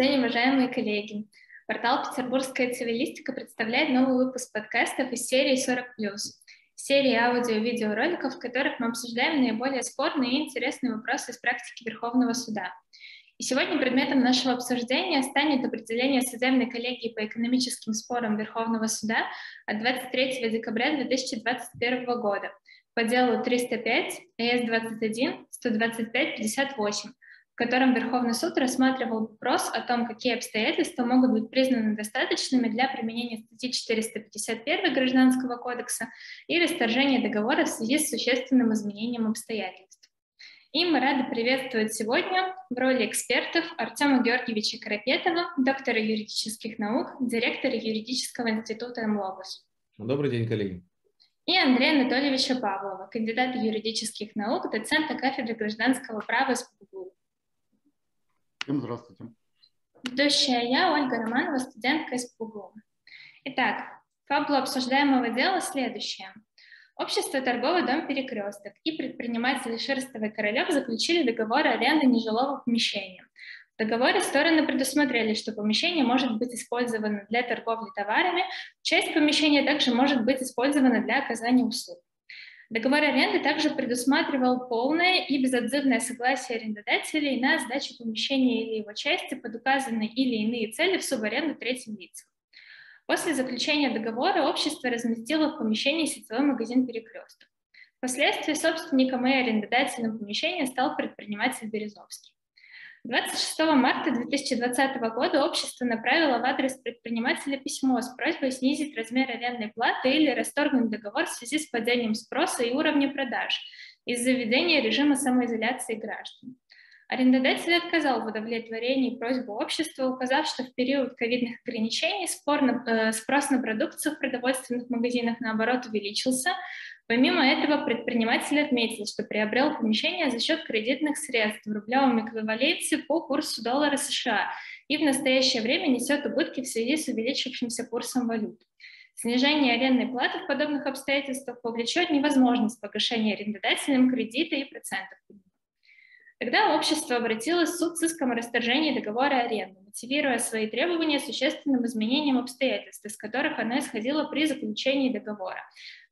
день, уважаемые коллеги! Портал «Петербургская цивилистика» представляет новый выпуск подкастов из серии «40+,» серии аудио- и видеороликов, в которых мы обсуждаем наиболее спорные и интересные вопросы из практики Верховного суда. И сегодня предметом нашего обсуждения станет определение судебной коллегии по экономическим спорам Верховного суда от 23 декабря 2021 года по делу 305 ЭС-21 125 58 котором Верховный суд рассматривал вопрос о том, какие обстоятельства могут быть признаны достаточными для применения статьи 451 Гражданского кодекса и расторжения договора в связи с существенным изменением обстоятельств. И мы рады приветствовать сегодня в роли экспертов Артема Георгиевича Карапетова, доктора юридических наук, директора юридического института МЛОГОС. Добрый день, коллеги. И Андрея Анатольевича Павлова, кандидата юридических наук, доцента кафедры гражданского права СПБГУ. Всем здравствуйте. Ведущая я, Ольга Романова, студентка из ПУГУ. Итак, фабула обсуждаемого дела следующая. Общество «Торговый дом Перекресток» и предприниматели Шерстов и Королев заключили договор о аренде нежилого помещения. В договоре стороны предусмотрели, что помещение может быть использовано для торговли товарами, часть помещения также может быть использована для оказания услуг. Договор аренды также предусматривал полное и безотзывное согласие арендодателей на сдачу помещения или его части под указанные или иные цели в субаренду третьим лицам. После заключения договора общество разместило в помещении сетевой магазин «Перекресток». Впоследствии собственником и арендодателем помещения стал предприниматель Березовский. 26 марта 2020 года общество направило в адрес предпринимателя письмо с просьбой снизить размер арендной платы или расторгнуть договор в связи с падением спроса и уровня продаж из-за введения режима самоизоляции граждан. Арендодатель отказал в удовлетворении просьбы общества, указав, что в период ковидных ограничений спор на, э, спрос на продукцию в продовольственных магазинах, наоборот, увеличился, Помимо этого, предприниматель отметил, что приобрел помещение за счет кредитных средств в рублевом эквиваленте по курсу доллара США и в настоящее время несет убытки в связи с увеличившимся курсом валют. Снижение арендной платы в подобных обстоятельствах повлечет невозможность погашения арендодателем кредита и процентов. Тогда общество обратилось в суд с иском о расторжении договора аренды, мотивируя свои требования существенным изменением обстоятельств, из которых оно исходило при заключении договора,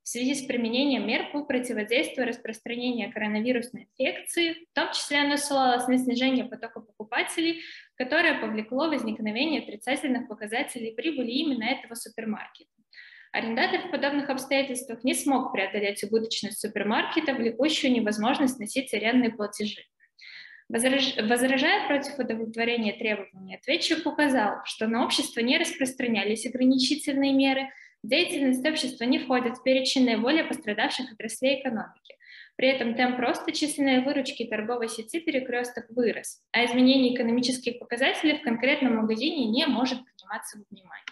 в связи с применением мер по противодействию распространению коронавирусной инфекции, в том числе оно ссылалось на снижение потока покупателей, которое повлекло возникновение отрицательных показателей прибыли именно этого супермаркета. Арендатор в подобных обстоятельствах не смог преодолеть убыточность супермаркета, влекущую невозможность носить арендные платежи. Возражая против удовлетворения требований, ответчик указал, что на общество не распространялись ограничительные меры – Деятельность общества не входит в перечень наиболее пострадавших отраслей экономики. При этом темп роста численной выручки торговой сети перекресток вырос, а изменение экономических показателей в конкретном магазине не может приниматься во внимание.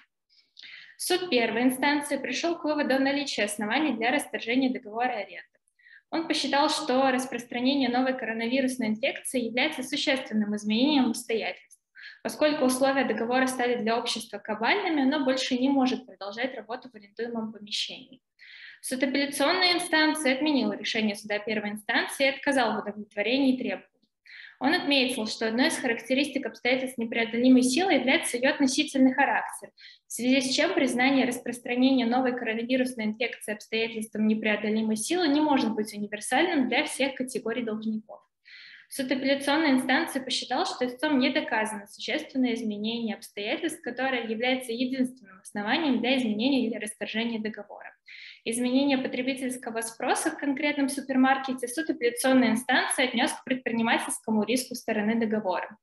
Суд первой инстанции пришел к выводу о наличии оснований для расторжения договора аренды. Он посчитал, что распространение новой коронавирусной инфекции является существенным изменением обстоятельств Поскольку условия договора стали для общества кабальными, оно больше не может продолжать работу в арендуемом помещении. Суд апелляционной инстанции отменил решение суда первой инстанции и отказал в удовлетворении требований. Он отметил, что одной из характеристик обстоятельств непреодолимой силы является ее относительный характер, в связи с чем признание распространения новой коронавирусной инфекции обстоятельством непреодолимой силы не может быть универсальным для всех категорий должников. Суд апелляционной инстанции посчитал, что истцом не доказано существенное изменение обстоятельств, которое является единственным основанием для изменения или расторжения договора. Изменение потребительского спроса в конкретном супермаркете суд апелляционной инстанции отнес к предпринимательскому риску стороны договора.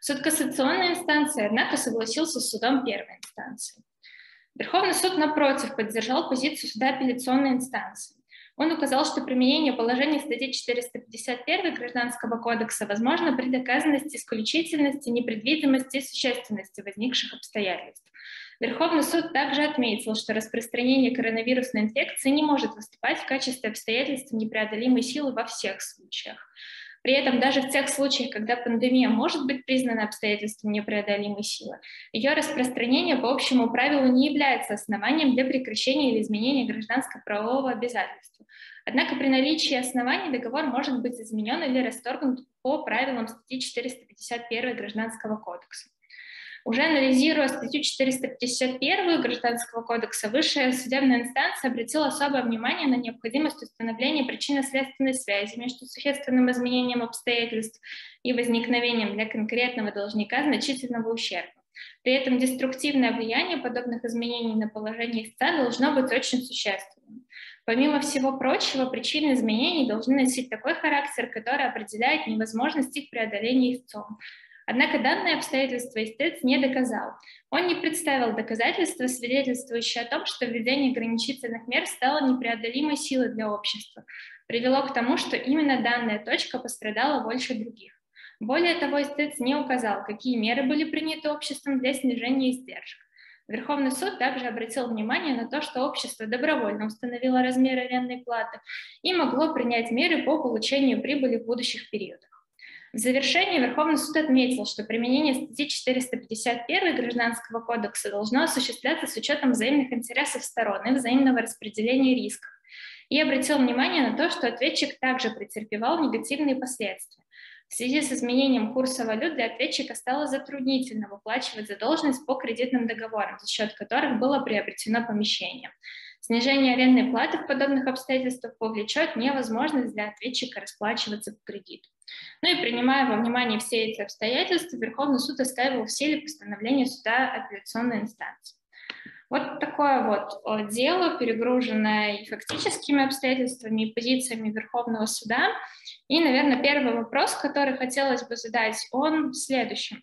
Суд кассационной инстанции, однако, согласился с судом первой инстанции. Верховный суд, напротив, поддержал позицию суда апелляционной инстанции. Он указал, что применение положений статьи 451 Гражданского кодекса возможно при доказанности исключительности, непредвидимости и существенности возникших обстоятельств. Верховный суд также отметил, что распространение коронавирусной инфекции не может выступать в качестве обстоятельства непреодолимой силы во всех случаях. При этом даже в тех случаях, когда пандемия может быть признана обстоятельством непреодолимой силы, ее распространение по общему правилу не является основанием для прекращения или изменения гражданско-правового обязательства. Однако при наличии оснований договор может быть изменен или расторгнут по правилам статьи 451 Гражданского кодекса. Уже анализируя статью 451 Гражданского кодекса, высшая судебная инстанция обратила особое внимание на необходимость установления причинно-следственной связи между существенным изменением обстоятельств и возникновением для конкретного должника значительного ущерба. При этом деструктивное влияние подобных изменений на положение истца должно быть очень существенным. Помимо всего прочего, причины изменений должны носить такой характер, который определяет невозможность их преодоления истцом, Однако данное обстоятельство истец не доказал. Он не представил доказательства, свидетельствующие о том, что введение ограничительных мер стало непреодолимой силой для общества, привело к тому, что именно данная точка пострадала больше других. Более того, истец не указал, какие меры были приняты обществом для снижения издержек. Верховный суд также обратил внимание на то, что общество добровольно установило размер арендной платы и могло принять меры по получению прибыли в будущих периодах. В завершении Верховный суд отметил, что применение статьи 451 Гражданского кодекса должно осуществляться с учетом взаимных интересов сторон и взаимного распределения рисков, и обратил внимание на то, что ответчик также претерпевал негативные последствия. В связи с изменением курса валют для ответчика стало затруднительно выплачивать задолженность по кредитным договорам, за счет которых было приобретено помещение. Снижение арендной платы в подобных обстоятельствах повлечет невозможность для ответчика расплачиваться по кредиту. Ну и принимая во внимание все эти обстоятельства, Верховный суд оставил в силе постановление суда апелляционной инстанции. Вот такое вот дело, перегруженное и фактическими обстоятельствами, и позициями Верховного суда. И, наверное, первый вопрос, который хотелось бы задать, он в следующем.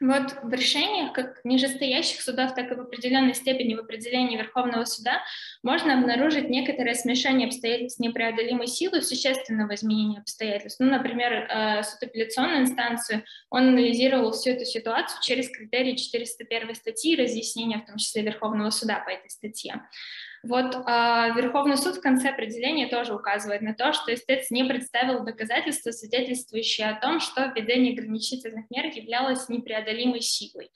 Вот в решениях как нижестоящих судов, так и в определенной степени в определении Верховного суда можно обнаружить некоторое смешение обстоятельств непреодолимой силы существенного изменения обстоятельств. Ну, например, э, суд апелляционной инстанции, он анализировал всю эту ситуацию через критерии 401 статьи разъяснения, в том числе Верховного суда по этой статье. Вот э, Верховный суд в конце определения тоже указывает на то, что истец не представил доказательства, свидетельствующие о том, что введение ограничительных мер являлось непреодолимой силой.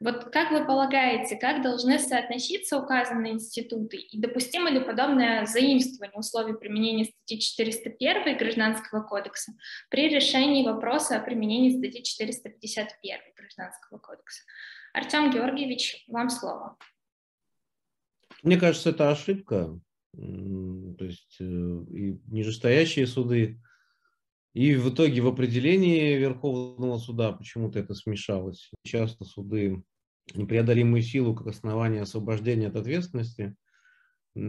Вот как вы полагаете, как должны соотноситься указанные институты и допустимо ли подобное заимствование условий применения статьи 401 Гражданского кодекса при решении вопроса о применении статьи 451 Гражданского кодекса? Артем Георгиевич, вам слово. Мне кажется, это ошибка. То есть э, и нижестоящие суды, и в итоге в определении Верховного суда почему-то это смешалось. Часто суды непреодолимую силу как основание освобождения от ответственности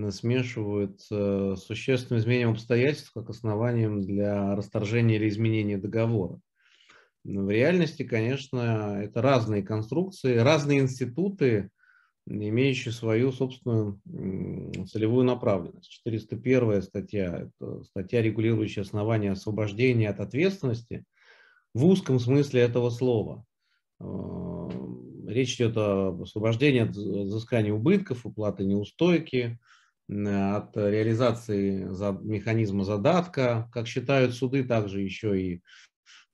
смешивают с существенным изменением обстоятельств как основанием для расторжения или изменения договора. Но в реальности, конечно, это разные конструкции, разные институты, имеющий свою собственную целевую направленность. 401 статья – это статья, регулирующая основания освобождения от ответственности в узком смысле этого слова. А, речь идет об освобождении от взыскания убытков, уплаты неустойки, от реализации механизма задатка, как считают суды, также еще и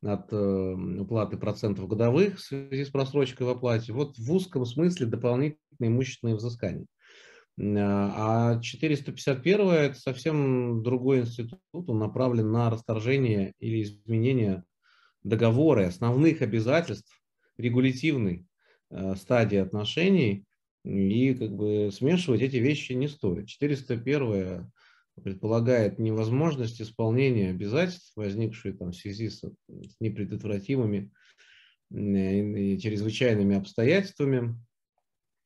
от э, уплаты процентов годовых в связи с просрочкой в оплате. Вот в узком смысле дополнительные имущественные взыскания. А 451 – это совсем другой институт, он направлен на расторжение или изменение договора, основных обязательств регулятивной э, стадии отношений, и как бы смешивать эти вещи не стоит. 401 предполагает невозможность исполнения обязательств, возникшие там, в связи с, непредотвратимыми и чрезвычайными обстоятельствами,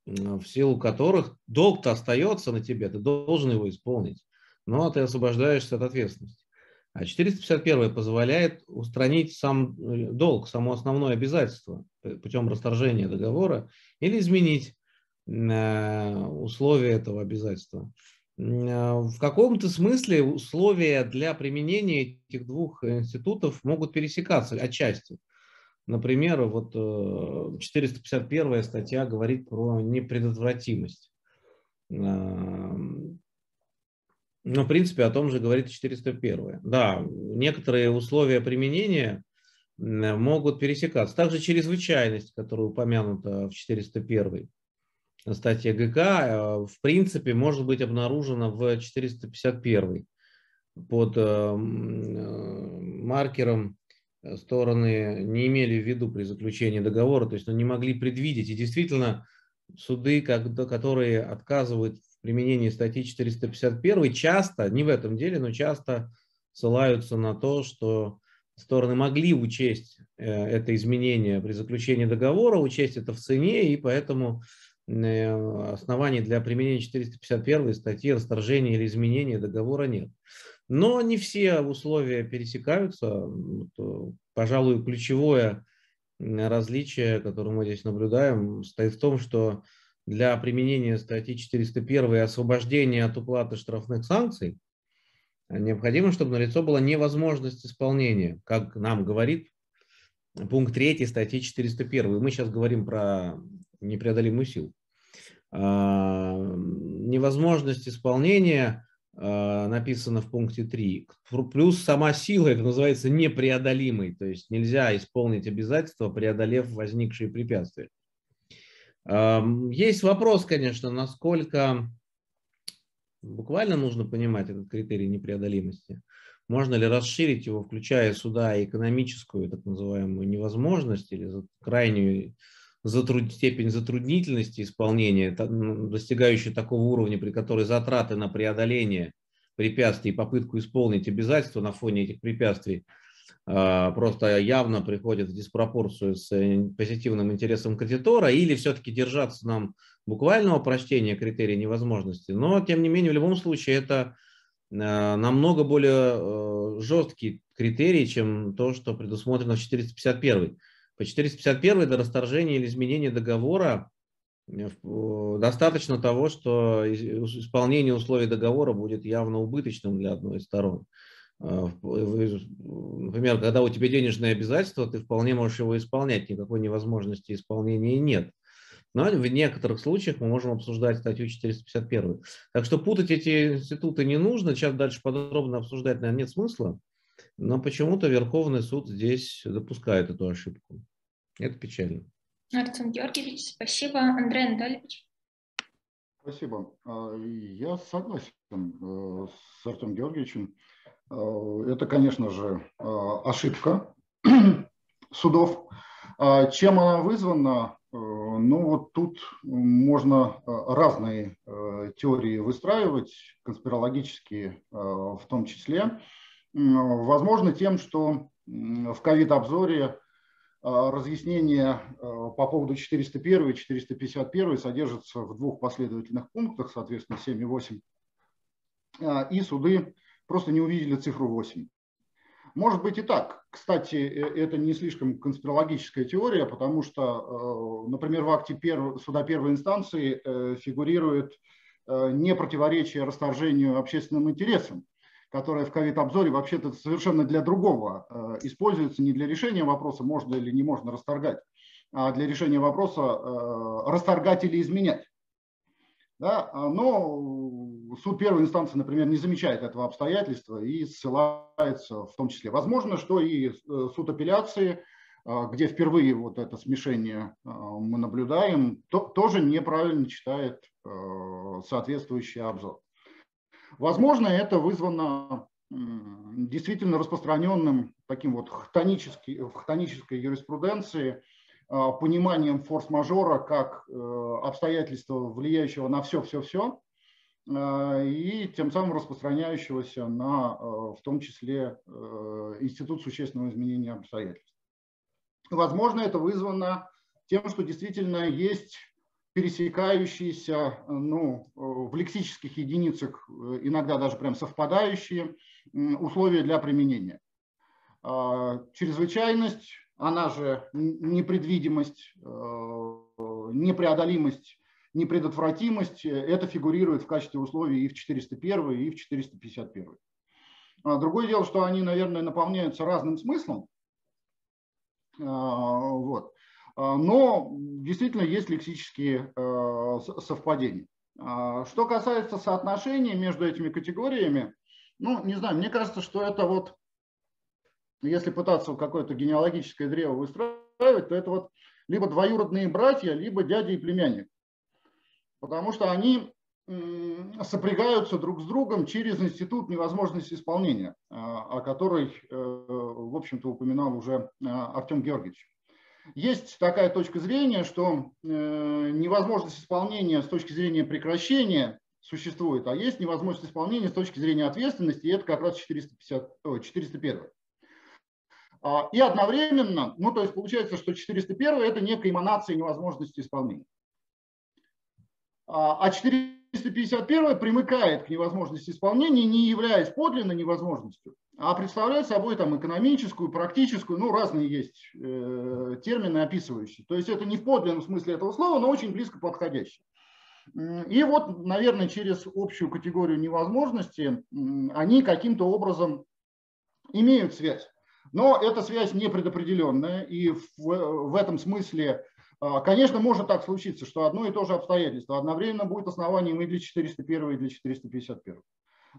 в силу которых долг-то остается на тебе, ты должен его исполнить, но ты освобождаешься от ответственности. А 451 позволяет устранить сам э, долг, само основное обязательство путем расторжения договора или изменить э, условия этого обязательства. А, в каком-то смысле условия для применения этих двух институтов могут пересекаться отчасти. Например, вот 451 э, статья говорит про непредотвратимость. Ну, в принципе, о том же говорит 401. Да, некоторые условия применения могут пересекаться. Также чрезвычайность, которая упомянута в 401 статье ГК, э, в принципе, может быть обнаружена в 451 под э, э, маркером стороны не имели в виду при заключении договора, то есть ну, не могли предвидеть. И действительно, суды, которые отказывают в применении статьи 451, часто, не в этом деле, но часто ссылаются на то, что стороны могли учесть это изменение при заключении договора, учесть это в цене, и поэтому Э, оснований для применения 451 статьи расторжения или изменения договора нет. Но не все условия пересекаются. Пожалуй, ключевое различие, которое мы здесь наблюдаем, стоит в том, что для применения статьи 401 и освобождения от уплаты штрафных санкций необходимо, чтобы налицо была невозможность исполнения, как нам говорит пункт 3 статьи 401. Мы сейчас говорим про непреодолимую силу. А, невозможность исполнения а, написано в пункте 3. Плюс сама сила, это называется непреодолимой, то есть нельзя исполнить обязательства, преодолев возникшие препятствия. Есть вопрос, конечно, насколько буквально нужно понимать этот критерий непреодолимости. Можно ли расширить его, включая сюда экономическую, так называемую, невозможность или крайнюю затруд... степень затруднительности исполнения, достигающая такого уровня, при которой затраты на преодоление препятствий и попытку исполнить обязательства на фоне этих препятствий а, просто явно приходят в диспропорцию с э, позитивным интересом кредитора, или все-таки держаться нам буквального прочтения критерия невозможности. Но, тем не менее, в любом случае это а, намного более э, жесткий критерий, чем то, что предусмотрено в 451. По 451 до расторжения или изменения договора э, достаточно того, что исполнение условий договора будет явно убыточным для одной из сторон. А, например, когда у тебя денежное обязательство, ты вполне можешь его исполнять, никакой невозможности исполнения нет. Но в некоторых случаях мы можем обсуждать статью 451. Так что путать эти институты не нужно, сейчас дальше подробно обсуждать, наверное, нет смысла. Но почему-то Верховный суд здесь допускает эту ошибку. Это печально. Артем Георгиевич, спасибо. Андрей Анатольевич. Спасибо. А, я согласен э, с Артем Георгиевичем. А, это, конечно же, а, ошибка судов. Чем она вызвана? Э, ну, вот тут можно разные э, теории выстраивать, конспирологические в том числе. Возможно, тем, что в ковид-обзоре разъяснение по поводу 401 и 451 содержится в двух последовательных пунктах, соответственно, 7 и 8. И суды просто не увидели цифру 8. Может быть и так. Кстати, э, это не слишком конспирологическая теория, потому что, э, например, в акте суда первой инстанции э, фигурирует не противоречие расторжению общественным интересам, которое в ковид-обзоре вообще-то совершенно для другого используется, не для решения вопроса, можно или не можно расторгать, а для решения вопроса расторгать или изменять. Да? Но суд первой инстанции, например, не замечает этого обстоятельства и ссылается в том числе. Возможно, что и э, суд апелляции, э, где впервые вот это смешение э, мы наблюдаем, то, тоже неправильно читает соответствующий обзор. Возможно, это вызвано действительно распространенным таким вот в хтонической юриспруденции пониманием форс-мажора как обстоятельства, влияющего на все-все-все, Э, и тем самым распространяющегося на, э, в том числе, э, институт существенного изменения обстоятельств. Возможно, это вызвано тем, что действительно есть пересекающиеся ну, в лексических единицах, иногда даже прям совпадающие условия для применения. Чрезвычайность, она же непредвидимость, непреодолимость непредотвратимость, э, это фигурирует в качестве условий и в 401, и в 451. А, другое дело, что они, наверное, наполняются разным смыслом. А, вот. А, но действительно есть лексические совпадения. А, что касается соотношения между этими категориями, ну, не знаю, мне кажется, что это вот, если пытаться какое-то генеалогическое древо выстраивать, то это вот либо двоюродные братья, либо дядя и племянник. Потому что они сопрягаются друг с другом через институт невозможности исполнения, а, о которой, э, в общем-то, упоминал уже а, Артем Георгиевич. Есть такая точка зрения, что э, невозможность исполнения с точки зрения прекращения существует, а есть невозможность исполнения с точки зрения ответственности, и это как раз 450, 401. А, и одновременно, ну то есть получается, что 401 это некая эманация невозможности исполнения. А, а 4 351 примыкает к невозможности исполнения, не являясь подлинно невозможностью, а представляет собой там экономическую, практическую, ну разные есть э, термины описывающие. То есть это не в подлинном смысле этого слова, но очень близко подходящее. И вот, наверное, через общую категорию невозможности они каким-то образом имеют связь. Но эта связь не предопределенная, и в, в этом смысле конечно, может так случиться, что одно и то же обстоятельство одновременно будет основанием и для 401, и для 451.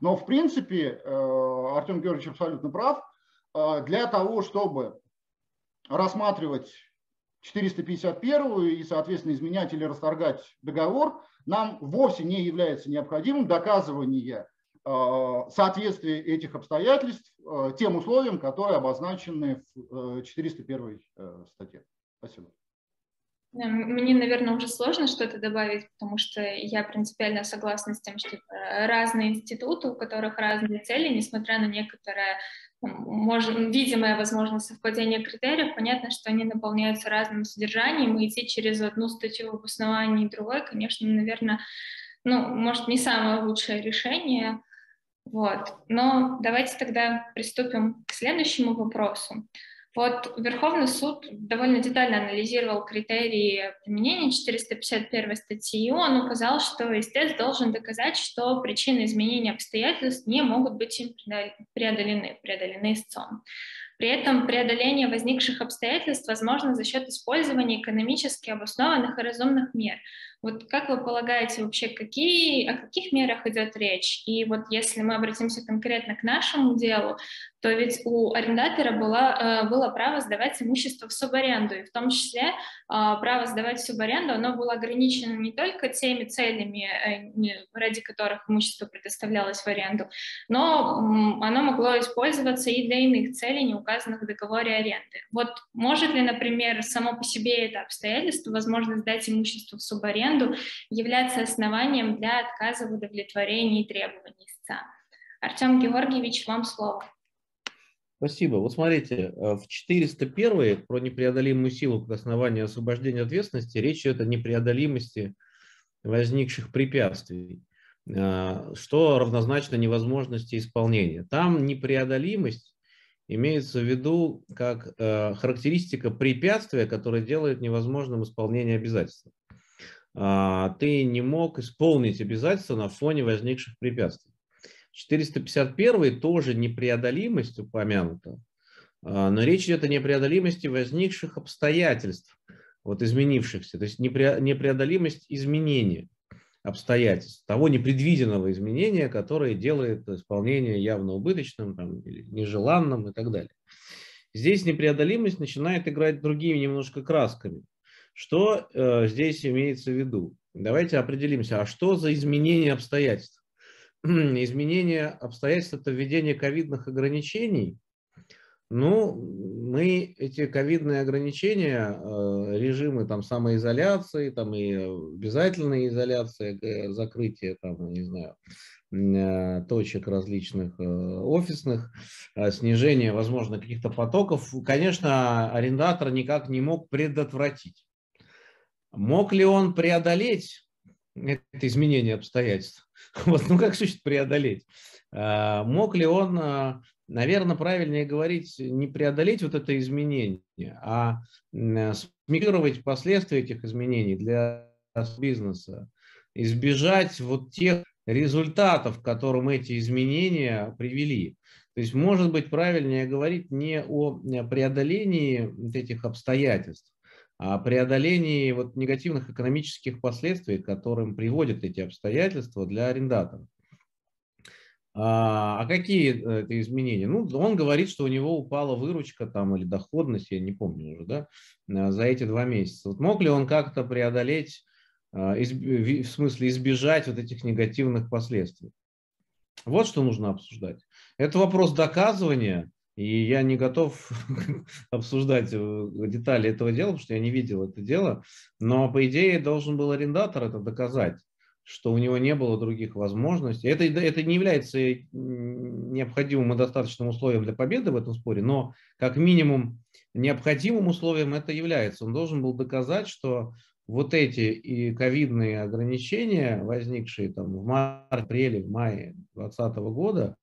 Но в принципе э, Артем Георгиевич абсолютно прав. Э, для того, чтобы рассматривать 451 и, соответственно, изменять или расторгать договор, нам вовсе не является необходимым доказывание э, соответствия этих обстоятельств тем условиям, которые обозначены в 401 статье. Спасибо. Мне, наверное, уже сложно что-то добавить, потому что я принципиально согласна с тем, что разные институты, у которых разные цели, несмотря на некоторое может, видимое возможность совпадения критериев, понятно, что они наполняются разным содержанием, и идти через одну статью в и другой, конечно, наверное, ну, может, не самое лучшее решение, вот. Но давайте тогда приступим к следующему вопросу. Вот Верховный суд довольно детально анализировал критерии применения 451 статьи, он указал, что истец должен доказать, что причины изменения обстоятельств не могут быть им преодолены, преодолены истцом. При этом преодоление возникших обстоятельств возможно за счет использования экономически обоснованных и разумных мер. Вот как вы полагаете вообще, какие, о каких мерах идет речь? И вот если мы обратимся конкретно к нашему делу, то ведь у арендатора было, э, было право сдавать имущество в субаренду, и в том числе а, право сдавать в субаренду, оно было ограничено не только теми целями, э, ради которых имущество предоставлялось в аренду, но оно могло использоваться и для иных целей, не указанных в договоре аренды. Вот может ли, например, само по себе это обстоятельство, возможность сдать имущество в субаренду, являться основанием для отказа в удовлетворении требований истца? Артем Георгиевич, вам слово. Спасибо. Вот смотрите, э, в 401 про непреодолимую силу как основание освобождения ответственности речь идет о непреодолимости возникших препятствий, э, что равнозначно невозможности исполнения. Там непреодолимость имеется в виду как э, характеристика препятствия, которое делает невозможным исполнение обязательств. А, ты не мог исполнить обязательства на фоне возникших препятствий. 451 тоже непреодолимость упомянута, а, но речь идет о непреодолимости возникших обстоятельств, вот изменившихся, то есть непреодолимость изменения обстоятельств, того непредвиденного изменения, которое делает исполнение явно убыточным, там, или нежеланным и так далее. Здесь непреодолимость начинает играть другими немножко красками. Что э, здесь имеется в виду? Давайте определимся, а что за изменение обстоятельств? Изменение обстоятельств, это введение ковидных ограничений. Ну, мы эти ковидные ограничения, э, режимы там самоизоляции, там и обязательная изоляция, э, закрытие там, не знаю, э, точек различных офисных, снижение, возможно, каких-то потоков, конечно, арендатор никак не мог предотвратить. Мог ли он преодолеть это изменение обстоятельств? Вот, ну как существует преодолеть? А, мог ли он, а, наверное, правильнее говорить, не преодолеть вот это изменение, а смигрировать последствия этих изменений для бизнеса, избежать вот тех результатов, к которым эти изменения привели. То есть, может быть, правильнее говорить не о преодолении этих обстоятельств, преодолении вот негативных экономических последствий, к которым приводят эти обстоятельства для арендаторов. А, а какие э, это изменения? Ну, он говорит, что у него упала выручка там или доходность, я не помню уже, да, э, за эти два месяца. Вот мог ли он как-то преодолеть, а, в смысле избежать вот этих негативных последствий? Вот что нужно обсуждать. Это вопрос доказывания, и я не готов обсуждать э, детали этого дела, потому что я не видел это дело. Но, по идее, должен был арендатор это доказать что у него не было других возможностей. Это, это не является необходимым и достаточным условием для победы в этом споре, но как минимум необходимым условием это является. Он должен был доказать, что вот эти и ковидные ограничения, возникшие там в марте, апреле, в мае 2020 года,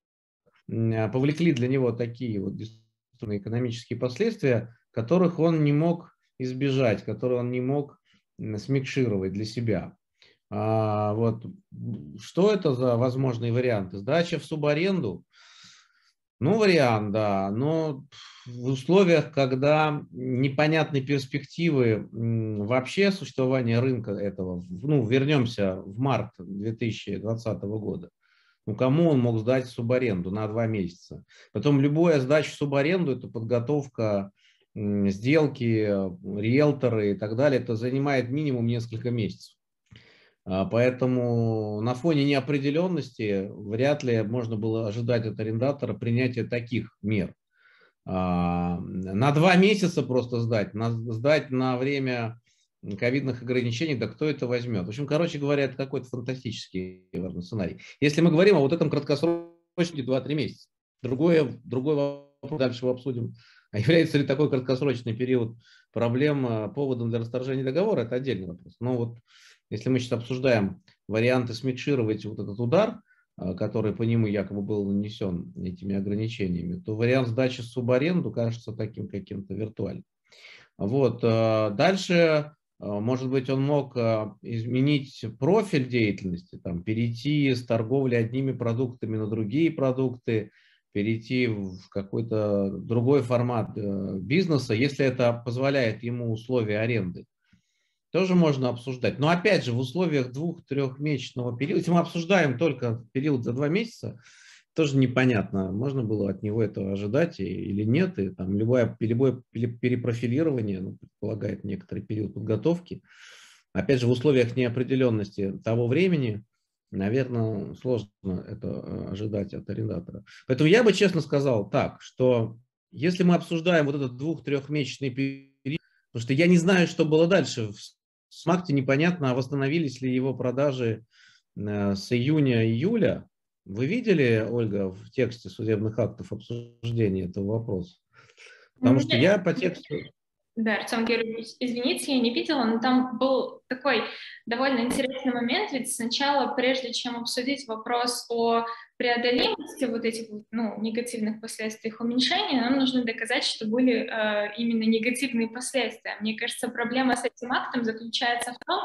повлекли для него такие вот экономические последствия, которых он не мог избежать, которые он не мог смикшировать для себя. А, вот, что это за возможные варианты? Сдача в субаренду? Ну, вариант, да, но в условиях, когда непонятны перспективы вообще существования рынка этого, ну, вернемся в март 2020 года, ну, кому он мог сдать субаренду на два месяца? Потом любая сдача субаренду – это подготовка сделки, риэлторы и так далее, это занимает минимум несколько месяцев. А, поэтому на фоне неопределенности вряд ли можно было ожидать от арендатора принятия таких мер. А, на два месяца просто сдать, на, сдать на время ковидных ограничений, да кто это возьмет? В общем, короче говоря, это какой-то фантастический важный сценарий. Если мы говорим о вот этом краткосрочнике 2-3 месяца, другое, другой вопрос, дальше обсудим, а является ли такой краткосрочный период проблем а, поводом для расторжения договора, это отдельный вопрос. Но вот если мы сейчас обсуждаем варианты смикшировать вот этот удар, а, который по нему якобы был нанесен этими ограничениями, то вариант сдачи субаренду кажется таким каким-то виртуальным. Вот. А, дальше, может быть, он мог изменить профиль деятельности, там, перейти с торговли одними продуктами на другие продукты, перейти в какой-то другой формат э, бизнеса, если это позволяет ему условия аренды тоже можно обсуждать. Но опять же, в условиях двух-трехмесячного периода, если мы обсуждаем только период за два месяца, тоже непонятно, можно было от него этого ожидать или нет. И там любое, любое перепрофилирование ну, предполагает некоторый период подготовки. Опять же, в условиях неопределенности того времени, наверное, сложно это э, ожидать от арендатора. Поэтому я бы честно сказал так, что если мы обсуждаем вот этот двух-трехмесячный период, потому что я не знаю, что было дальше в с марта непонятно, а восстановились ли его продажи э, с июня-июля. Вы видели, Ольга, в тексте судебных актов обсуждения этого вопроса? Потому что я по тексту... Да, Артем Георгиевич, извините, я не видела, но там был такой довольно интересный момент, ведь сначала, прежде чем обсудить вопрос о преодолимости вот этих ну, негативных последствий их уменьшения, нам нужно доказать, что были э, именно негативные последствия. Мне кажется, проблема с этим актом заключается в том,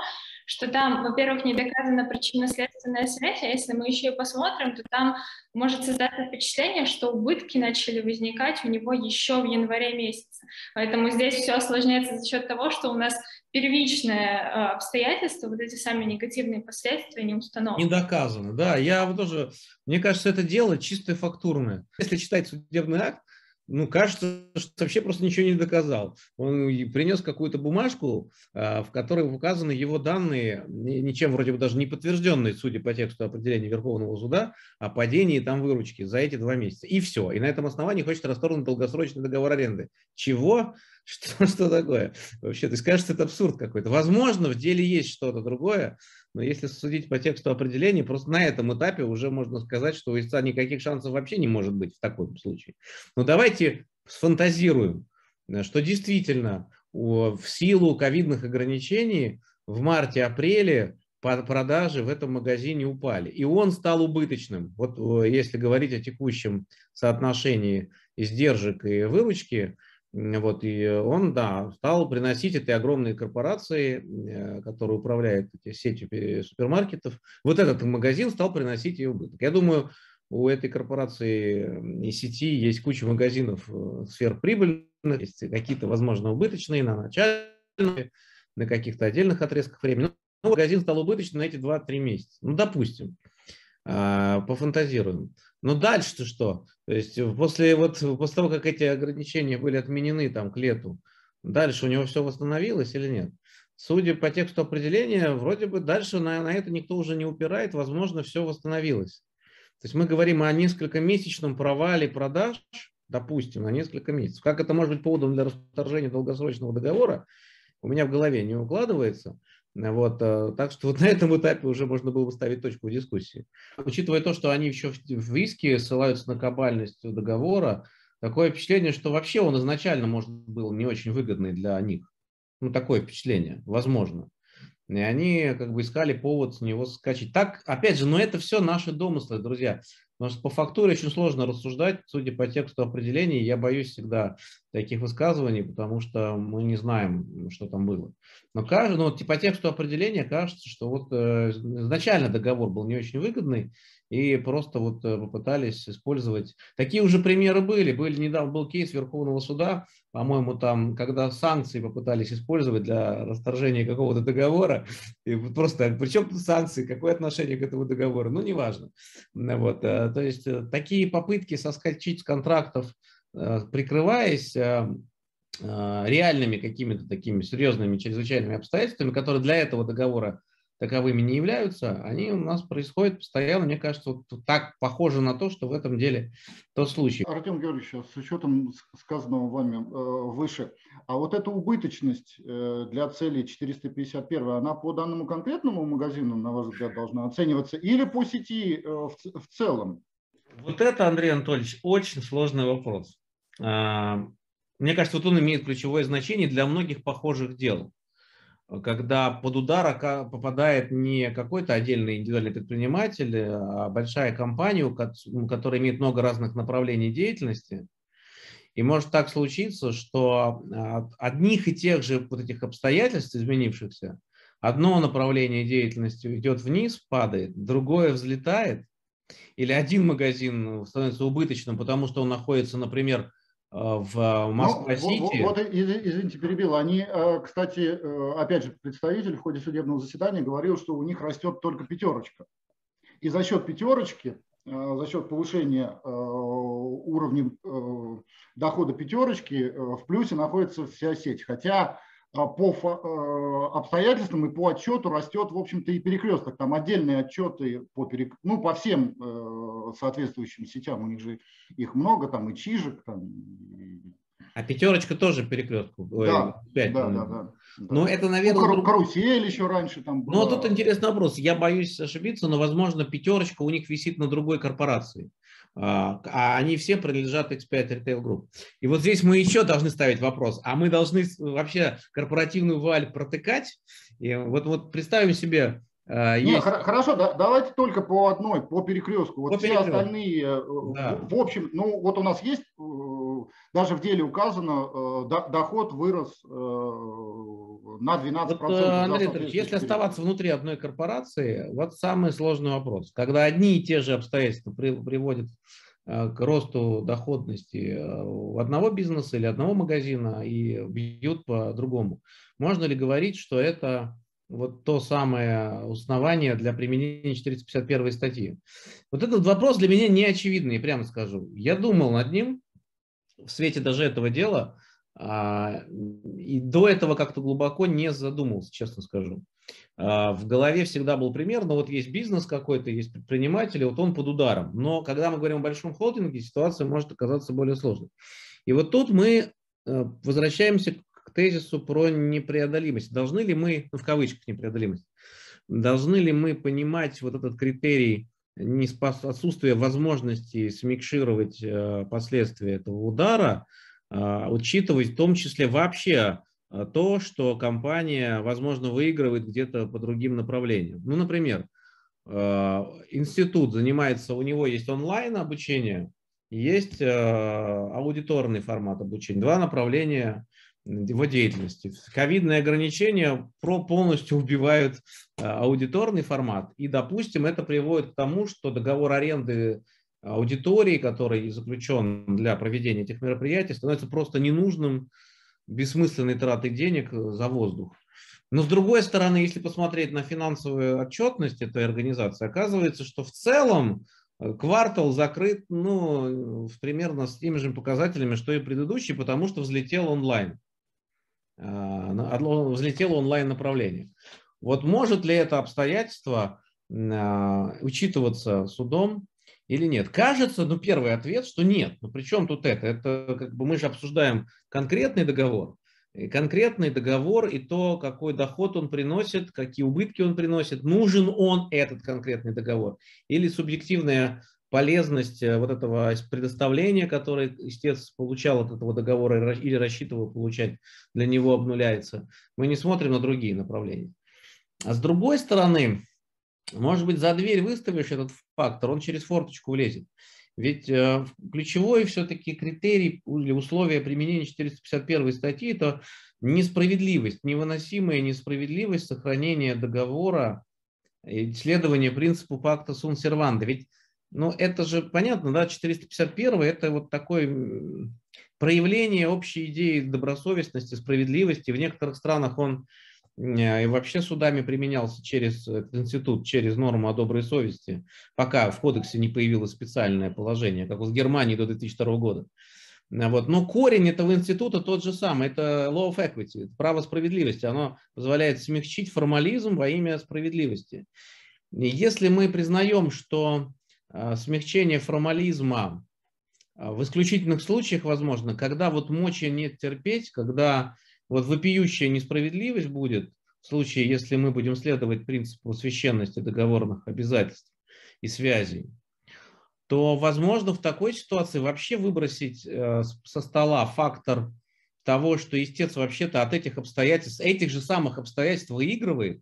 что там, во-первых, не доказана причинно-следственная связь, а если мы еще и посмотрим, то там может создаться впечатление, что убытки начали возникать у него еще в январе месяце. Поэтому здесь все осложняется за счет того, что у нас первичное э, обстоятельство, вот эти сами негативные последствия не установлены. Не доказано, да. Я вот тоже, мне кажется, это дело чисто фактурное. Если читать судебный акт, ну, кажется, что вообще просто ничего не доказал. Он принес какую-то бумажку, а, в которой указаны его данные, ничем вроде бы даже не подтвержденные, судя по тексту определения Верховного суда, о падении там выручки за эти два месяца. И все. И на этом основании хочет расторгнуть долгосрочный договор аренды. Чего? Что, что такое? Вообще, есть, кажется, это абсурд какой-то. Возможно, в деле есть что-то другое, но если судить по тексту определения, просто на этом этапе уже можно сказать, что у истца никаких шансов вообще не может быть в таком случае. Но давайте сфантазируем, что действительно в силу ковидных ограничений в марте-апреле продажи в этом магазине упали. И он стал убыточным. Вот э, если говорить о текущем соотношении издержек и выручки, вот, и он, да, стал приносить этой огромной корпорации, э, которая управляет сетью супермаркетов, вот этот магазин стал приносить ее убыток. Я думаю, у этой корпорации и сети есть куча магазинов э, сфер прибыльных, есть какие-то, возможно, убыточные на начальном на каких-то отдельных отрезках времени. Ну, магазин стал убыточным на эти 2-3 месяца. Ну, допустим, пофантазируем. Но дальше что? То есть после, вот, после того, как эти ограничения были отменены там, к лету, дальше у него все восстановилось или нет? Судя по тексту определения, вроде бы дальше на, на это никто уже не упирает, возможно, все восстановилось. То есть мы говорим о несколько месячном провале продаж, допустим, на несколько месяцев. Как это может быть поводом для расторжения долгосрочного договора, у меня в голове не укладывается. Вот, э, так что вот на этом этапе уже можно было бы ставить точку в дискуссии. Учитывая то, что они еще в иске ссылаются на кабальность договора, такое впечатление, что вообще он изначально, может, был не очень выгодный для них. Ну, такое впечатление, возможно. И они как бы искали повод с него скачать. Так, опять же, но это все наши домыслы, друзья. Потому что по фактуре очень сложно рассуждать, судя по тексту определений, я боюсь всегда таких высказываний, потому что мы не знаем, что там было. Но кажется, ну, по тексту определения кажется, что вот э, изначально договор был не очень выгодный, и просто вот э, попытались использовать. Такие уже примеры были. Были недавно был кейс Верховного суда, по-моему, там, когда санкции попытались использовать для расторжения какого-то договора, и просто, причем тут санкции, какое отношение к этому договору, ну, неважно. Вот, э, то есть э, такие попытки соскочить с контрактов, прикрываясь реальными какими-то такими серьезными чрезвычайными обстоятельствами, которые для этого договора таковыми не являются, они у нас происходят постоянно. Мне кажется, вот так похоже на то, что в этом деле тот случай. Артем Георгиевич, а с учетом сказанного вами э, выше, а вот эта убыточность э, для цели 451, она по данному конкретному магазину, на ваш взгляд, должна оцениваться или по сети э, в, в целом? Вот это, Андрей Анатольевич, очень сложный вопрос. А, мне кажется, вот он имеет ключевое значение для многих похожих дел когда под удар попадает не какой-то отдельный индивидуальный предприниматель, а большая компания, которая имеет много разных направлений деятельности. И может так случиться, что от одних и тех же вот этих обстоятельств изменившихся, одно направление деятельности идет вниз, падает, другое взлетает, или один магазин становится убыточным, потому что он находится, например, в ну, Москва-Сити. Ну, вот, вот, извините, перебил. Они, э, кстати, э, опять же, представитель в ходе судебного заседания говорил, что у них растет только пятерочка. И за счет пятерочки, за счет повышения уровня дохода пятерочки в плюсе находится вся сеть. Хотя по э, обстоятельствам и по отчету растет, в общем-то, и перекресток. Там отдельные отчеты по, перек... ну, по всем э, соответствующим сетям. У них же их много, там и чижик. Там, и... А пятерочка тоже перекрестку. Да, Ой, 5, да, да, да. Ну, это, наверное... Ну, карусель еще раньше там была. Ну, тут интересный вопрос. Я боюсь ошибиться, но, возможно, пятерочка у них висит на другой корпорации. А, а они все принадлежат X5 Retail Group. И вот здесь мы еще должны ставить вопрос, а мы должны вообще корпоративную валь протыкать? И вот, вот представим себе, а, есть... Не, хорошо, да, давайте только по одной, по перекрестку. Вот по все перекрестку. остальные, э, да. в, в общем, ну вот у нас есть, э, даже в деле указано, э, доход вырос на 12%. Вот, Андрей Анатольевич, если оставаться внутри одной корпорации, вот самый сложный вопрос. Когда одни и те же обстоятельства приводят к росту доходности одного бизнеса или одного магазина и бьют по другому. Можно ли говорить, что это вот то самое основание для применения 451 статьи. Вот этот вопрос для меня не очевидный, прямо скажу. Я думал над ним в свете даже этого дела, а, и до этого как-то глубоко не задумывался, честно скажу. А, в голове всегда был пример, но вот есть бизнес какой-то, есть предприниматели, вот он под ударом. Но когда мы говорим о большом холдинге, ситуация может оказаться более сложной. И вот тут мы э, возвращаемся к тезису про непреодолимость. Должны ли мы, ну, в кавычках непреодолимость, должны ли мы понимать вот этот критерий не отсутствия возможности смикшировать э, последствия этого удара, а учитывать в том числе вообще э, то, что компания, возможно, выигрывает где-то по другим направлениям. Ну, например, э, институт занимается, у него есть онлайн обучение, есть аудиторный формат обучения, два направления его деятельности. Ковидные ограничения полностью убивают э, аудиторный формат. И, допустим, это приводит к тому, что договор аренды аудитории, который заключен для проведения этих мероприятий, становится просто ненужным бессмысленной траты денег за воздух. Но с другой стороны, если посмотреть на финансовую отчетность этой организации, оказывается, что в целом э, квартал закрыт ну, примерно с теми же показателями, что и предыдущий, потому что взлетел онлайн. А, взлетело онлайн направление. Вот может ли это обстоятельство а, учитываться судом или нет? Кажется, ну, первый ответ, что нет. Но ну, при чем тут это? Это как бы мы же обсуждаем конкретный договор. И конкретный договор и то, какой доход он приносит, какие убытки он приносит. Нужен он этот конкретный договор? Или субъективная полезность э, вот этого предоставления, которое истец получал от этого договора или рассчитывал получать, для него обнуляется. Мы не смотрим на другие направления. А с другой стороны, может быть, за дверь выставишь этот фактор, он через форточку влезет. Ведь э, ключевой все-таки критерий или условие применения 451 статьи – это несправедливость, невыносимая несправедливость сохранения договора и следование принципу пакта сун серванда. Ведь ну, это же понятно, да, 451 – это вот такое проявление общей идеи добросовестности, справедливости. В некоторых странах он Э, и вообще судами применялся через институт, через норму о доброй совести, пока в кодексе не появилось специальное положение, как в Германии до 2002 года. Э, вот. Но корень этого института тот же самый, это law of equity, право справедливости. Оно позволяет смягчить формализм во имя справедливости. Если мы признаем, что смягчение формализма в исключительных случаях возможно, когда вот мочи нет терпеть, когда вот вопиющая несправедливость будет в случае, если мы будем следовать принципу священности договорных обязательств и связей, то возможно в такой ситуации вообще выбросить э, со стола фактор того, что истец вообще-то от этих обстоятельств, этих же самых обстоятельств выигрывает,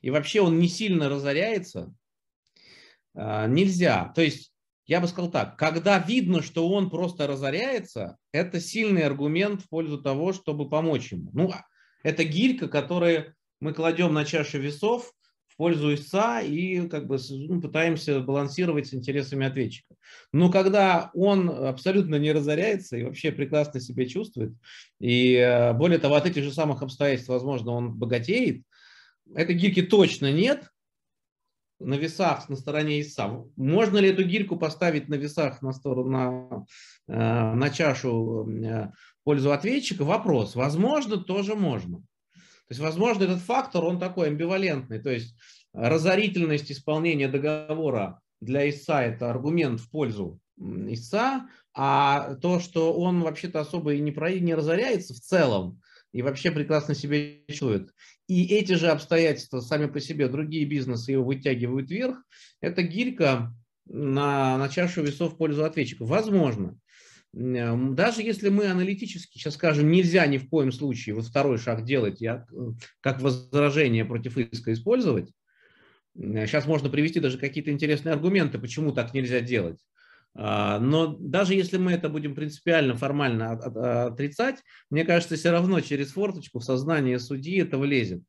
и вообще он не сильно разоряется, э, нельзя. То есть я бы сказал так, когда видно, что он просто разоряется, это сильный аргумент в пользу того, чтобы помочь ему. Ну, а это гилька, которую мы кладем на чашу весов в пользу истца и как бы ну, пытаемся балансировать с интересами ответчика. Но когда он абсолютно не разоряется и вообще прекрасно себя чувствует, и э, более того, от этих же самых обстоятельств, возможно, он богатеет, этой гирки точно нет, на весах на стороне истца. Можно ли эту гирьку поставить на весах на, сторону, на, э, на чашу э, в пользу ответчика? Вопрос. Возможно, тоже можно. То есть, возможно, этот фактор, он такой амбивалентный. То есть, разорительность исполнения договора для истца – это аргумент в пользу истца, а то, что он вообще-то особо и не, про, не разоряется в целом, и вообще прекрасно себя чувствует, и эти же обстоятельства сами по себе, другие бизнесы его вытягивают вверх, это гирька на, на чашу весов в пользу ответчика. Возможно. Даже если мы аналитически сейчас скажем, нельзя ни в коем случае вот второй шаг делать, я, как возражение против иска использовать, сейчас можно привести даже какие-то интересные аргументы, почему так нельзя делать. А, но даже если мы это будем принципиально, формально отрицать, мне кажется, все равно через форточку в сознание судьи это влезет.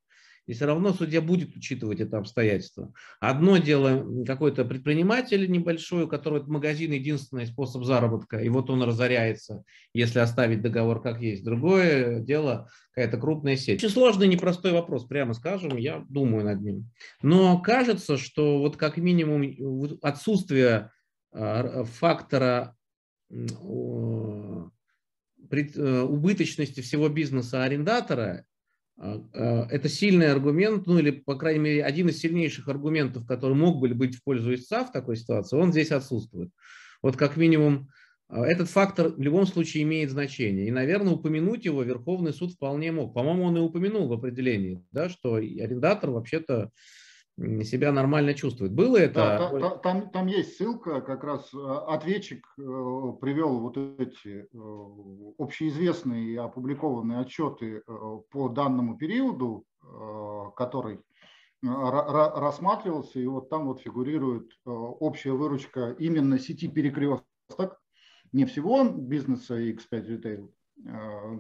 И все равно судья будет учитывать это обстоятельство. Одно дело какой-то предприниматель небольшой, у которого магазин единственный способ заработка, и вот он разоряется, если оставить договор как есть. Другое дело какая-то крупная сеть. Очень сложный, непростой вопрос, прямо скажем, я думаю над ним. Но кажется, что вот как минимум отсутствие а, фактора э, убыточности всего бизнеса арендатора, а, а, это сильный аргумент, ну или, по крайней мере, один из сильнейших аргументов, который мог бы быть в пользу истца в такой ситуации, он здесь отсутствует. Вот как минимум этот фактор в любом случае имеет значение. И, наверное, упомянуть его Верховный суд вполне мог. По-моему, он и упомянул в определении, да, что арендатор вообще-то себя нормально чувствует. Было это? Да, там, там есть ссылка, как раз э, ответчик э, привел вот эти э, общеизвестные и опубликованные отчеты по данному периоду, который рассматривался, и вот там вот фигурирует общая выручка именно сети перекресток, не всего бизнеса X5 Retail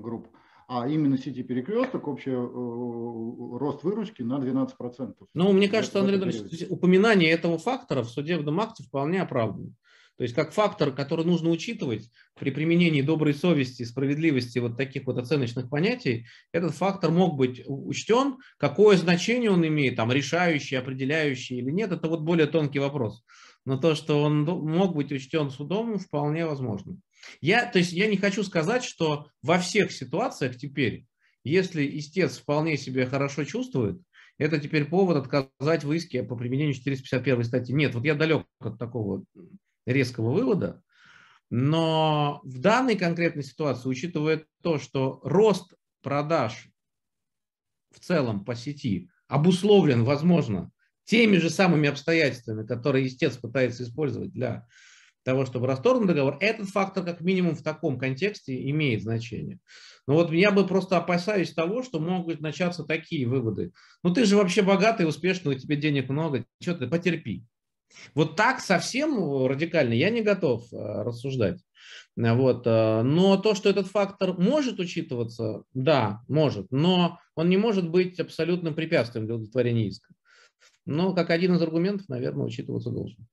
Group, а именно сети перекресток, общий э, рост выручки на 12%. Ну, мне кажется, Андрей Анатольевич, упоминание этого фактора в судебном акте вполне оправдано. То есть как фактор, который нужно учитывать при применении доброй совести, справедливости, вот таких вот оценочных понятий, этот фактор мог быть учтен. Какое значение он имеет, там, решающий, определяющий или нет, это вот более тонкий вопрос. Но то, что он мог быть учтен судом, вполне возможно. Я, то есть я не хочу сказать, что во всех ситуациях теперь, если истец вполне себя хорошо чувствует, это теперь повод отказать в иске по применению 451 статьи. Нет, вот я далек от такого резкого вывода, но в данной конкретной ситуации, учитывая то, что рост продаж в целом по сети обусловлен, возможно, теми же самыми обстоятельствами, которые истец пытается использовать для того, чтобы расторгнуть договор, этот фактор как минимум в таком контексте имеет значение. Но вот я бы просто опасаюсь того, что могут начаться такие выводы. Ну ты же вообще богатый, успешный, у тебя денег много, что ты, потерпи. Вот так совсем радикально я не готов э, рассуждать. Вот. Э, но то, что этот фактор может учитываться, да, может, но он не может быть абсолютным препятствием для удовлетворения иска. Но как один из аргументов, наверное, учитываться должен.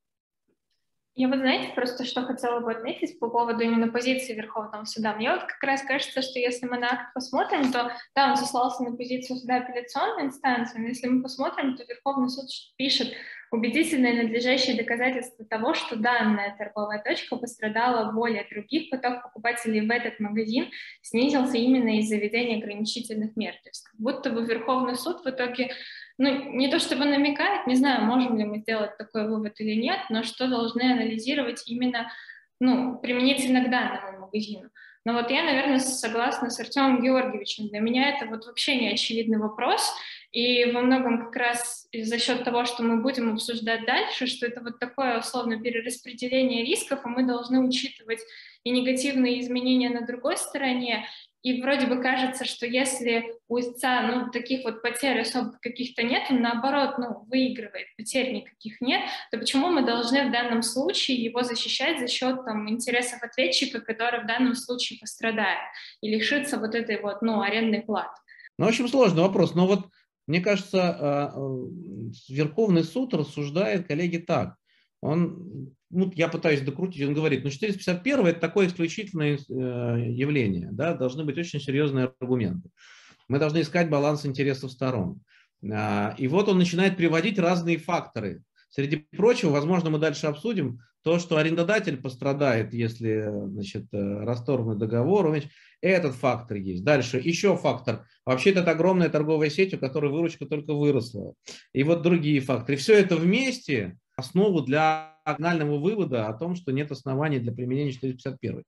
Я вот, знаете, просто что хотела бы отметить по поводу именно позиции Верховного суда. Мне вот как раз кажется, что если мы на акт посмотрим, то да, он заслался на позицию суда апелляционной инстанции, но если мы посмотрим, то Верховный суд пишет убедительное и надлежащее доказательство того, что данная торговая точка пострадала более других, поток покупателей в этот магазин снизился именно из-за введения ограничительных мер. То есть как будто бы Верховный суд в итоге ну, не то чтобы намекает, не знаю, можем ли мы сделать такой вывод или нет, но что должны анализировать именно, ну, применительно к данному магазину. Но вот я, наверное, согласна с Артемом Георгиевичем. Для меня это вот вообще не очевидный вопрос, и во многом как раз за счет того, что мы будем обсуждать дальше, что это вот такое условно перераспределение рисков, и мы должны учитывать и негативные изменения на другой стороне, и вроде бы кажется, что если у истца ну, таких вот потерь особо каких-то нет, он наоборот ну, выигрывает, потерь никаких нет, то почему мы должны в данном случае его защищать за счет там, интересов ответчика, который в данном случае пострадает, и лишиться вот этой вот ну, арендной платы? Ну, в общем, сложный вопрос. Но вот, мне кажется, а, а, Верховный суд рассуждает, коллеги, так. Он ну, я пытаюсь докрутить, он говорит, ну 451 это такое исключительное э, явление, да, должны быть очень серьезные аргументы. Мы должны искать баланс интересов сторон. А, и вот он начинает приводить разные факторы. Среди прочего, возможно, мы дальше обсудим то, что арендодатель пострадает, если значит, э, расторгнут договор. Этот фактор есть. Дальше еще фактор. Вообще это огромная торговая сеть, у которой выручка только выросла. И вот другие факторы. Все это вместе основу для финального вывода о том, что нет оснований для применения 451.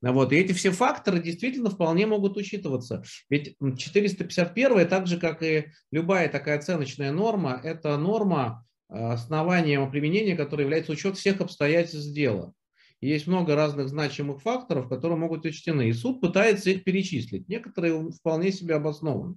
Вот. И эти все факторы действительно вполне могут учитываться. Ведь 451, так же как и любая такая оценочная норма, это норма э, основанием применения, которая является учет всех обстоятельств дела. есть много разных значимых факторов, которые могут учтены. И суд пытается их перечислить. Некоторые вполне себе обоснованы.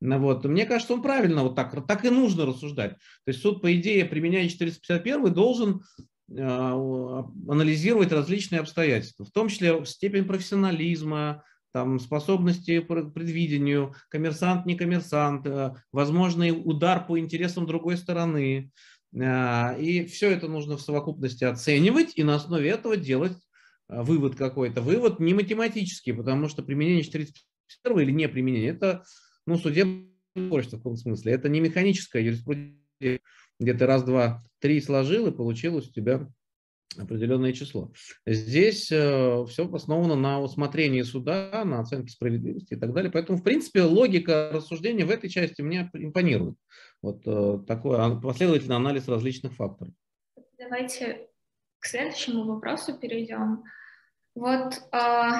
Ну вот. Мне кажется, он правильно вот так, так и нужно рассуждать. То есть суд, по идее, применяя 451, должен э, анализировать различные обстоятельства, в том числе степень профессионализма, там, способности к предвидению, коммерсант, не коммерсант, э, возможный удар по интересам другой стороны. Э, и все это нужно в совокупности оценивать и на основе этого делать вывод какой-то. Вывод не математический, потому что применение 451 или не применение – это ну, судебное в таком смысле. Это не механическая юриспруденция, где ты раз, два, три сложил и получилось у тебя определенное число. Здесь э, все основано на усмотрении суда, на оценке справедливости и так далее. Поэтому, в принципе, логика рассуждения в этой части мне импонирует. Вот э, такой последовательный анализ различных факторов. Давайте к следующему вопросу перейдем. Вот э,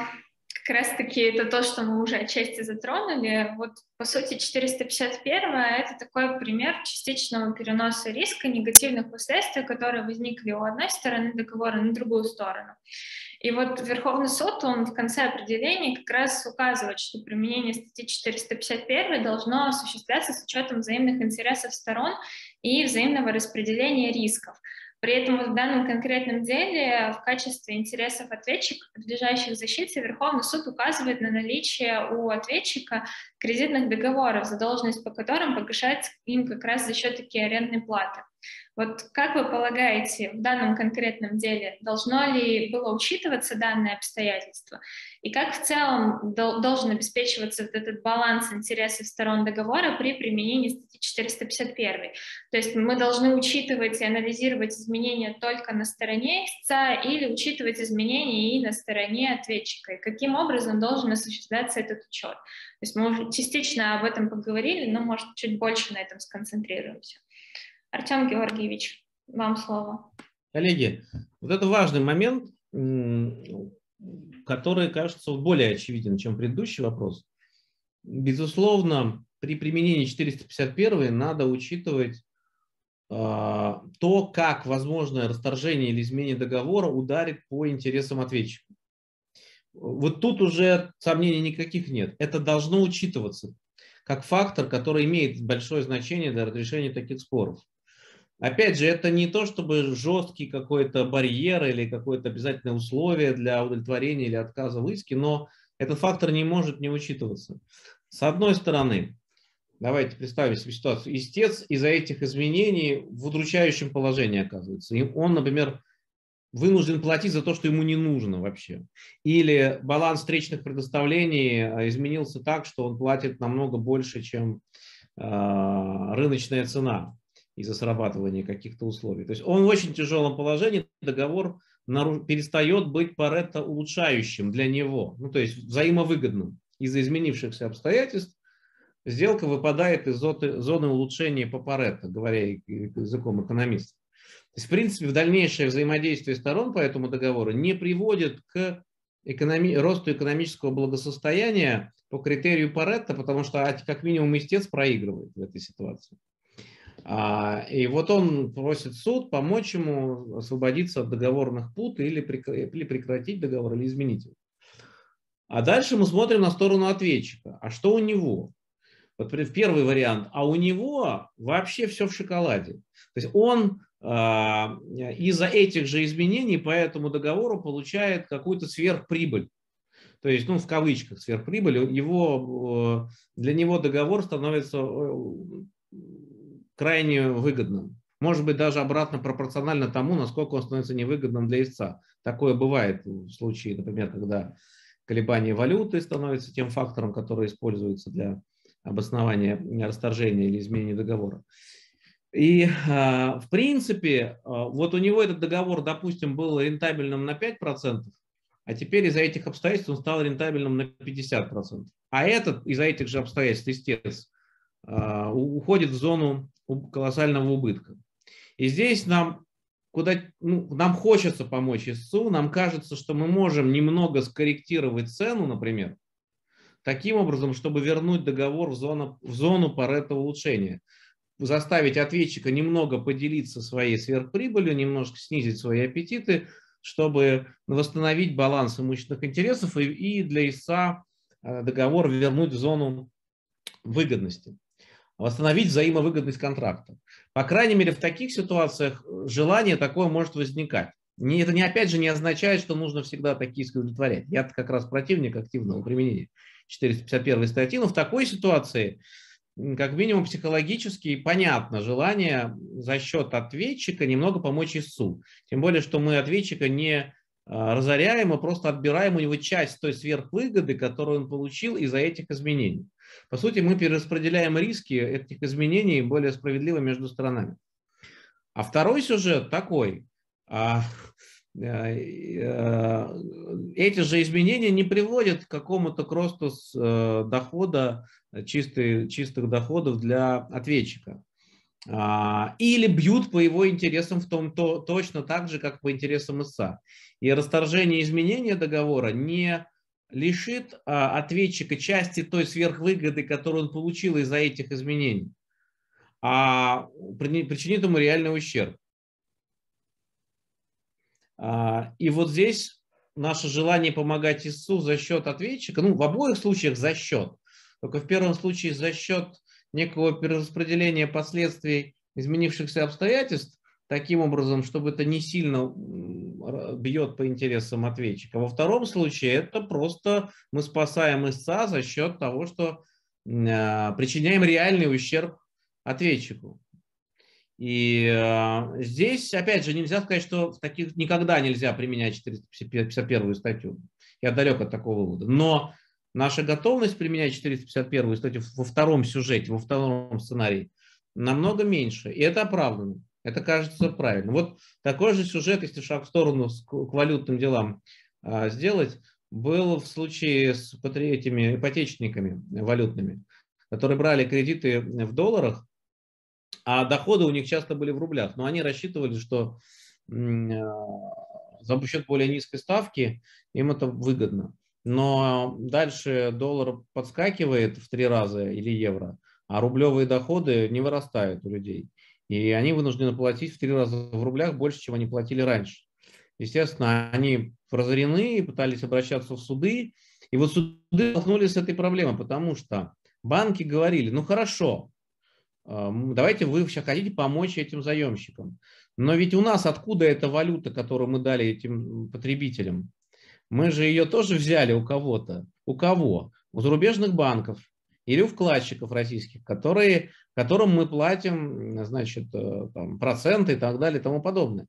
как раз-таки это то, что мы уже отчасти затронули. Вот, по сути, 451 — это такой пример частичного переноса риска, негативных последствий, которые возникли у одной стороны договора на другую сторону. И вот Верховный суд, он в конце определения как раз указывает, что применение статьи 451 должно осуществляться с учетом взаимных интересов сторон и взаимного распределения рисков. При этом в данном конкретном деле в качестве интересов ответчика, подлежащих защите, Верховный суд указывает на наличие у ответчика кредитных договоров, задолженность по которым погашается им как раз за счет такие арендной платы. Вот как вы полагаете, в данном конкретном деле должно ли было учитываться данное обстоятельство? И как в целом должен обеспечиваться вот этот баланс интересов сторон договора при применении статьи 451? То есть мы должны учитывать и анализировать изменения только на стороне истца или учитывать изменения и на стороне ответчика? И каким образом должен осуществляться этот учет? То есть мы уже частично об этом поговорили, но, может, чуть больше на этом сконцентрируемся. Артем Георгиевич, вам слово. Коллеги, вот это важный момент, который кажется более очевиден, чем предыдущий вопрос. Безусловно, при применении 451 надо учитывать а, то, как возможное расторжение или изменение договора ударит по интересам ответчика. Вот тут уже сомнений никаких нет. Это должно учитываться как фактор, который имеет большое значение для разрешения таких споров. Опять же, это не то, чтобы жесткий какой-то барьер или какое-то обязательное условие для удовлетворения или отказа в иске, но этот фактор не может не учитываться. С одной стороны, давайте представим себе ситуацию, истец из-за этих изменений в удручающем положении оказывается. Он, например, вынужден платить за то, что ему не нужно вообще. Или баланс встречных предоставлений а, изменился так, что он платит намного больше, чем э, рыночная цена из-за срабатывания каких-то условий. То есть он в очень тяжелом положении, договор перестает быть парето улучшающим для него, ну то есть взаимовыгодным. Из-за изменившихся обстоятельств сделка выпадает из зоны улучшения по парето, говоря языком экономистов. То есть, в принципе, в дальнейшее взаимодействие сторон по этому договору не приводит к экономи... росту экономического благосостояния по критерию Паретта, потому что а, как минимум истец проигрывает в этой ситуации. А, и вот он просит суд помочь ему освободиться от договорных пут или прекратить договор, или изменить его. А дальше мы смотрим на сторону ответчика. А что у него? Вот первый вариант. А у него вообще все в шоколаде. То есть он а, из-за этих же изменений по этому договору получает какую-то сверхприбыль. То есть, ну, в кавычках сверхприбыль, его, для него договор становится крайне выгодным. Может быть, даже обратно пропорционально тому, насколько он становится невыгодным для истца. Такое бывает в случае, например, когда колебания валюты становятся тем фактором, который используется для обоснования расторжения или изменения договора. И, а, в принципе, а, вот у него этот договор, допустим, был рентабельным на 5%, а теперь из-за этих обстоятельств он стал рентабельным на 50%. А этот из-за этих же обстоятельств, естественно, уходит в зону колоссального убытка. И здесь нам, куда, ну, нам хочется помочь ИСУ, нам кажется, что мы можем немного скорректировать цену, например, таким образом, чтобы вернуть договор в зону, в зону Паретта улучшения, заставить ответчика немного поделиться своей сверхприбылью, немножко снизить свои аппетиты, чтобы восстановить баланс имущественных интересов и, и для ИСА э, договор вернуть в зону выгодности восстановить взаимовыгодность контракта. По крайней мере, в таких ситуациях желание такое может возникать. Не, это не, опять же не означает, что нужно всегда такие иски удовлетворять. Я как раз противник активного применения 451 статьи, но в такой ситуации, как минимум психологически, понятно желание за счет ответчика немного помочь ИСУ. Тем более, что мы ответчика не а, разоряем, мы просто отбираем у него часть той сверхвыгоды, которую он получил из-за этих изменений. По сути, мы перераспределяем риски этих изменений более справедливо между сторонами. А второй сюжет такой. А, э, э, эти же изменения не приводят к какому-то к росту э, дохода, чистых, чистых доходов для ответчика. А, или бьют по его интересам в том, то, точно так же, как по интересам ИСА. И расторжение изменения договора не лишит а, ответчика части той сверхвыгоды, которую он получил из-за этих изменений, а причинит ему реальный ущерб. А, и вот здесь наше желание помогать ИСУ за счет ответчика, ну, в обоих случаях за счет, только в первом случае за счет некого перераспределения последствий изменившихся обстоятельств, таким образом, чтобы это не сильно бьет по интересам ответчика. Во втором случае это просто мы спасаем истца за счет того, что а, причиняем реальный ущерб ответчику. И э, здесь, опять же, нельзя сказать, что в таких никогда нельзя применять 451 статью. Я далек от такого вывода. Но наша готовность применять 451 статью во втором сюжете, во втором сценарии намного меньше. И это оправдано. Это кажется правильно. Вот такой же сюжет, если шаг в сторону к валютным делам а, сделать, был в случае с этими ипотечниками валютными, которые брали кредиты в долларах, а доходы у них часто были в рублях. Но они рассчитывали, что а, за счет более низкой ставки им это выгодно. Но дальше доллар подскакивает в три раза или евро, а рублевые доходы не вырастают у людей. И они вынуждены платить в три раза в рублях больше, чем они платили раньше. Естественно, они разорены, пытались обращаться в суды. И вот суды столкнулись с этой проблемой, потому что банки говорили, ну хорошо, давайте вы сейчас хотите помочь этим заемщикам. Но ведь у нас откуда эта валюта, которую мы дали этим потребителям? Мы же ее тоже взяли у кого-то. У кого? У зарубежных банков или у вкладчиков российских, которые, которым мы платим значит, э, там, проценты и так далее и тому подобное.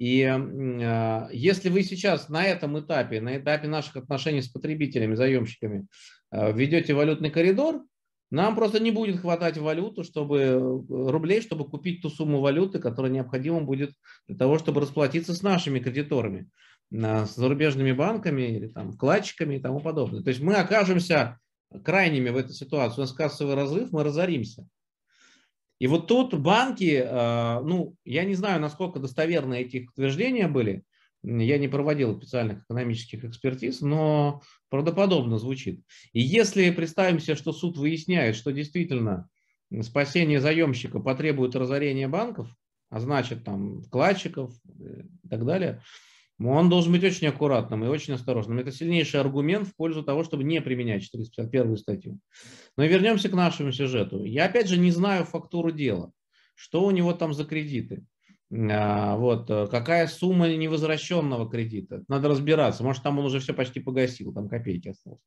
И э, если вы сейчас на этом этапе, на этапе наших отношений с потребителями, заемщиками, э, введете валютный коридор, нам просто не будет хватать валюту, чтобы, э, рублей, чтобы купить ту сумму валюты, которая необходима будет для того, чтобы расплатиться с нашими кредиторами, с зарубежными банками или там, вкладчиками и тому подобное. То есть мы окажемся крайними в этой ситуации, у нас кассовый разрыв, мы разоримся. И вот тут банки, а, ну, я не знаю, насколько достоверны эти утверждения были, я не проводил специальных экономических экспертиз, но правдоподобно звучит. И если представим себе, что суд выясняет, что действительно спасение заемщика потребует разорения банков, а значит там вкладчиков э, и так далее, он должен быть очень аккуратным и очень осторожным. Это сильнейший аргумент в пользу того, чтобы не применять 451 статью. Но вернемся к нашему сюжету. Я опять же не знаю фактуру дела. Что у него там за кредиты? А, вот, э, какая сумма невозвращенного кредита? Надо разбираться. Может, там он уже все почти погасил, там копейки осталось.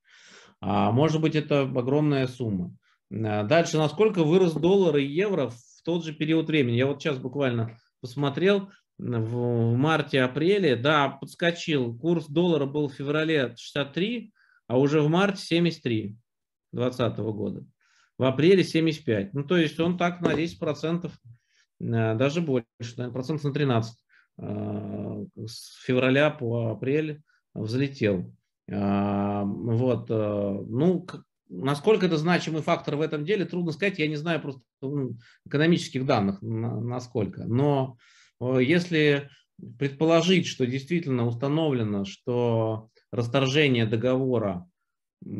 А может быть, это огромная сумма. А, дальше, насколько вырос доллар и евро в тот же период времени? Я вот сейчас буквально посмотрел, в марте-апреле, да, подскочил. Курс доллара был в феврале 63, а уже в марте 73 2020 года. В апреле 75. Ну, то есть он так на 10 процентов, э, даже больше, наверное, процентов на 13 э, с февраля по апрель взлетел. Э, вот, ну, насколько это значимый фактор в этом деле, трудно сказать, я не знаю просто ну, экономических данных, насколько, но если предположить, что действительно установлено, что расторжение договора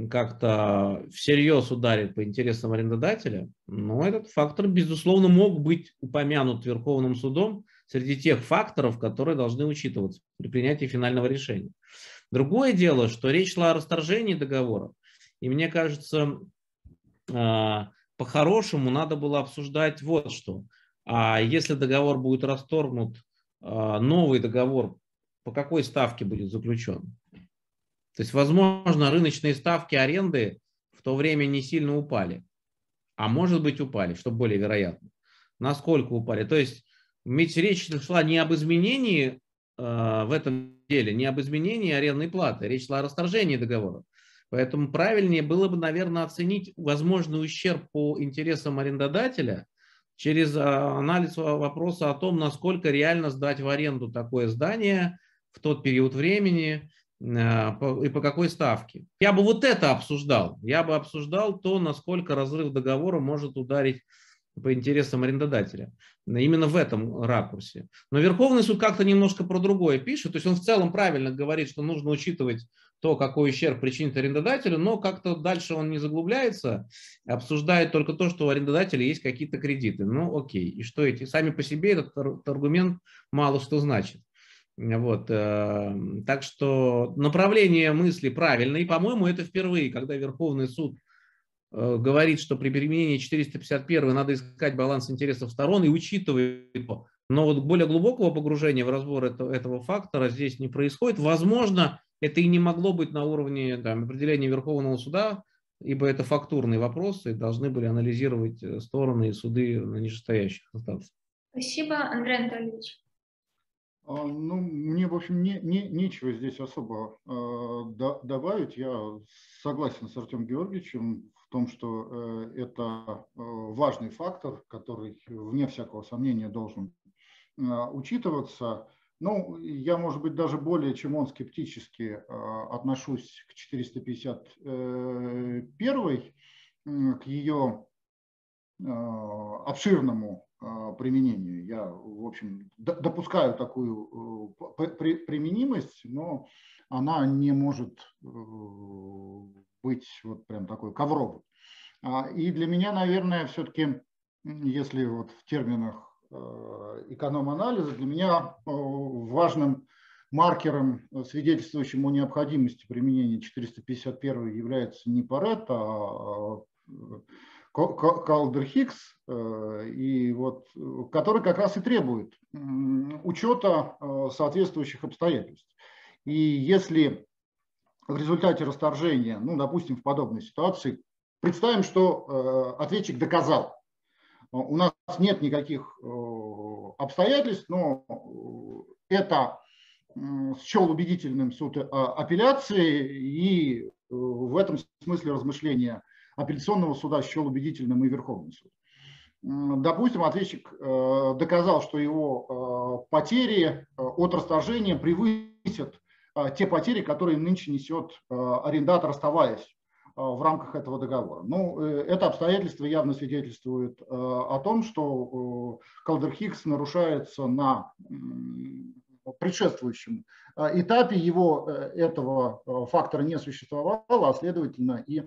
как-то всерьез ударит по интересам арендодателя, но ну, этот фактор, безусловно, мог быть упомянут Верховным судом среди тех факторов, которые должны учитываться при принятии финального решения. Другое дело, что речь шла о расторжении договора, и мне кажется, а, по-хорошему надо было обсуждать вот что – а если договор будет расторгнут, а, новый договор по какой ставке будет заключен? То есть, возможно, рыночные ставки аренды в то время не сильно упали, а может быть упали, что более вероятно. Насколько упали? То есть, ведь речь шла не об изменении э, в этом деле, не об изменении арендной платы, речь шла о расторжении договора. Поэтому правильнее было бы, наверное, оценить возможный ущерб по интересам арендодателя через а, анализ вопроса о том, насколько реально сдать в аренду такое здание в тот период времени а, и по какой ставке. Я бы вот это обсуждал. Я бы обсуждал то, насколько разрыв договора может ударить по интересам арендодателя. Именно в этом ракурсе. Но Верховный суд как-то немножко про другое пишет. То есть он в целом правильно говорит, что нужно учитывать то, какой ущерб причинит арендодателю, но как-то дальше он не заглубляется, обсуждает только то, что у арендодателя есть какие-то кредиты. Ну, окей. И что эти? Сами по себе этот аргумент мало что значит. Вот. Э, так что направление мысли правильное, и, по-моему, это впервые, когда Верховный суд э, говорит, что при применении 451 надо искать баланс интересов сторон и учитывать его. Но вот более глубокого погружения в разбор этого, этого фактора здесь не происходит. Возможно, это и не могло быть на уровне там, определения Верховного суда, ибо это фактурные вопросы, и должны были анализировать э, стороны и суды на нижестоящих инстанциях. Спасибо, Андрей Анатольевич. А, ну, мне, в общем, не, не, нечего здесь особо э, до, добавить. Я согласен с Артемом Георгиевичем в том, что э, это э, важный фактор, который, вне всякого сомнения, должен э, учитываться. Ну, я, может быть, даже более чем он скептически э, отношусь к 451, э, к ее э, обширному а, применению. Я, в общем, допускаю такую э, применимость, но она не может э, быть вот прям такой ковровой. А, и для меня, наверное, все-таки, если вот в терминах эконом-анализа, для меня важным маркером, свидетельствующим о необходимости применения 451 является не Паретто, а Калдер Хиггс, э, и вот, который как раз и требует учета э, соответствующих обстоятельств. И если в результате расторжения, ну, допустим, в подобной ситуации, представим, что э, ответчик доказал, у нас нет никаких обстоятельств, но это счел убедительным суд апелляции, и в этом смысле размышления апелляционного суда счел убедительным и Верховный суд. Допустим, ответчик э, доказал, что его э, потери э, от расторжения превысят те потери, которые нынче несет арендатор, оставаясь в рамках этого договора. Ну, это обстоятельство явно свидетельствует о том, что Калдер Хиггс нарушается на предшествующем этапе, его этого фактора не существовало, а следовательно и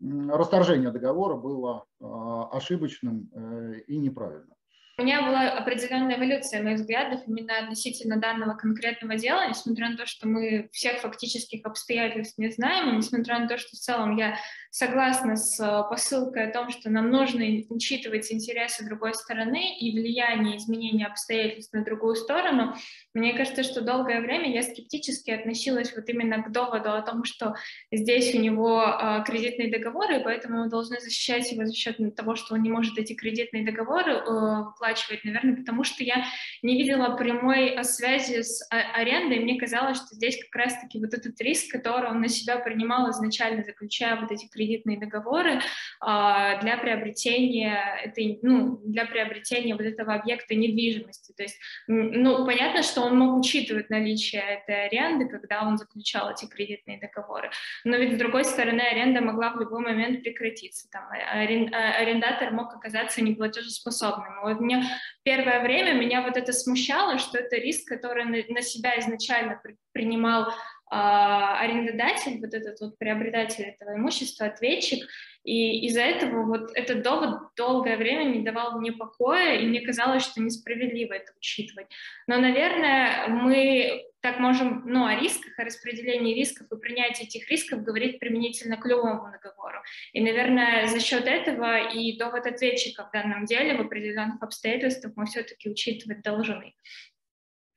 расторжение договора было ошибочным э, и неправильным. У меня была определенная эволюция моих взглядов именно относительно данного конкретного дела, несмотря на то, что мы всех фактических обстоятельств не знаем, и несмотря на то, что в целом я согласна с э, посылкой о том, что нам нужно учитывать интересы другой стороны и влияние изменения обстоятельств на другую сторону. Мне кажется, что долгое время я скептически относилась вот именно к доводу о том, что здесь у него э, кредитные договоры, и поэтому мы должны защищать его за счет того, что он не может эти кредитные договоры э, выплачивать, наверное, потому что я не видела прямой связи с арендой, и мне казалось, что здесь как раз-таки вот этот риск, который он на себя принимал изначально, заключая вот эти кредитные договоры а, для приобретения этой, ну, для приобретения вот этого объекта недвижимости. То есть, ну, понятно, что он мог учитывать наличие этой аренды, когда он заключал эти кредитные договоры, но ведь с другой стороны аренда могла в любой момент прекратиться. Там, а, арендатор мог оказаться неплатежеспособным. Вот мне первое время меня вот это смущало, что это риск, который на себя изначально принимал а, арендодатель, вот этот вот приобретатель этого имущества, ответчик, и из-за этого вот этот довод долгое время не давал мне покоя, и мне казалось, что несправедливо это учитывать. Но, наверное, мы так можем, ну, о рисках, о распределении рисков и принятии этих рисков говорить применительно к любому договору. И, наверное, за счет этого и довод ответчика в данном деле в определенных обстоятельствах мы все-таки учитывать должны.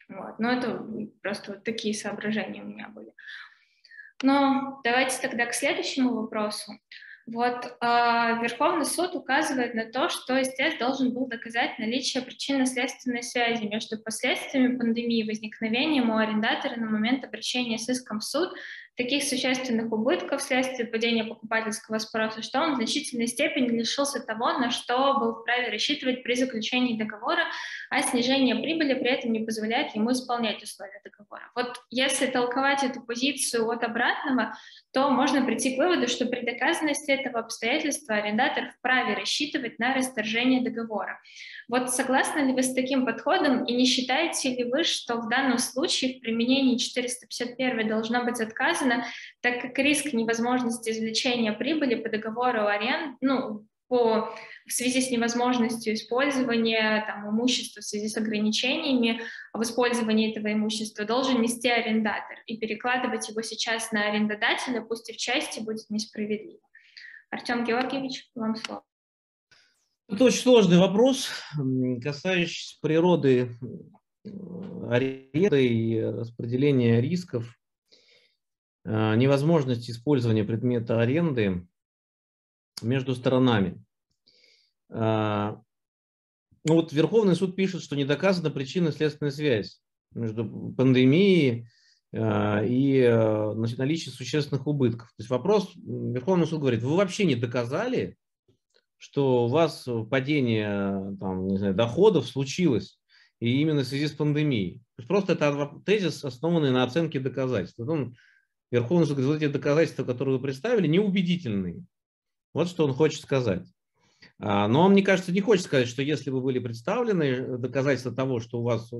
Вот. Но это просто вот такие соображения у меня были. Но давайте тогда к следующему вопросу. Вот э, Верховный суд указывает на то, что истец должен был доказать наличие причинно-следственной связи между последствиями пандемии и возникновением у арендатора на момент обращения с иском в суд таких существенных убытков вследствие падения покупательского спроса, что он в значительной степени лишился того, на что был вправе рассчитывать при заключении договора, а снижение прибыли при этом не позволяет ему исполнять условия договора. Вот если толковать эту позицию от обратного, то можно прийти к выводу, что при доказанности этого обстоятельства арендатор вправе рассчитывать на расторжение договора. Вот согласны ли вы с таким подходом и не считаете ли вы, что в данном случае в применении 451 должно быть отказано, так как риск невозможности извлечения прибыли по договору аренд, ну, по, в связи с невозможностью использования там, имущества в связи с ограничениями в использовании этого имущества должен нести арендатор, и перекладывать его сейчас на арендодателя, пусть и в части, будет несправедливо. Артем Георгиевич, вам слово. Это очень сложный вопрос, касающийся природы э, аренды и распределения рисков, э, невозможности использования предмета аренды между сторонами. Э, Ну вот Верховный суд пишет, что не доказана причинно-следственная связь между пандемией э, и э, наличием существенных убытков. То есть вопрос, Верховный суд говорит, вы вообще не доказали, что у вас падение там, не знаю, доходов случилось, и именно в связи с пандемией. То есть просто это тезис, основанный на оценке доказательств. Верховный суд говорит, эти доказательства, которые вы представили, неубедительные. Вот что он хочет сказать. А, но он, мне кажется, не хочет сказать, что если бы были представлены доказательства того, что у вас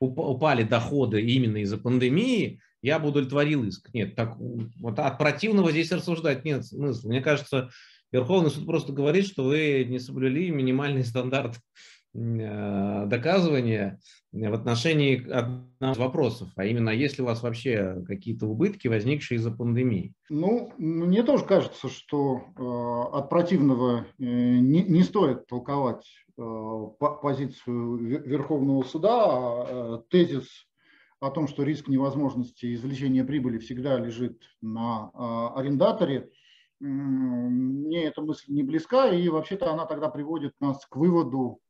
упали доходы именно из-за пандемии, я бы удовлетворил иск. Нет, так, вот от противного здесь рассуждать нет смысла. Мне кажется, Верховный суд просто говорит, что вы не соблюли минимальный стандарт Э, доказывания в отношении одного из вопросов, а именно, есть ли у вас вообще какие-то убытки, возникшие из-за пандемии? Ну, мне тоже кажется, что э, от противного э, не, не стоит толковать э, позицию Верховного суда, а э, тезис о том, что риск невозможности извлечения прибыли всегда лежит на э, арендаторе, мне эта мысль не близка, и вообще-то она тогда приводит нас к выводу, Э,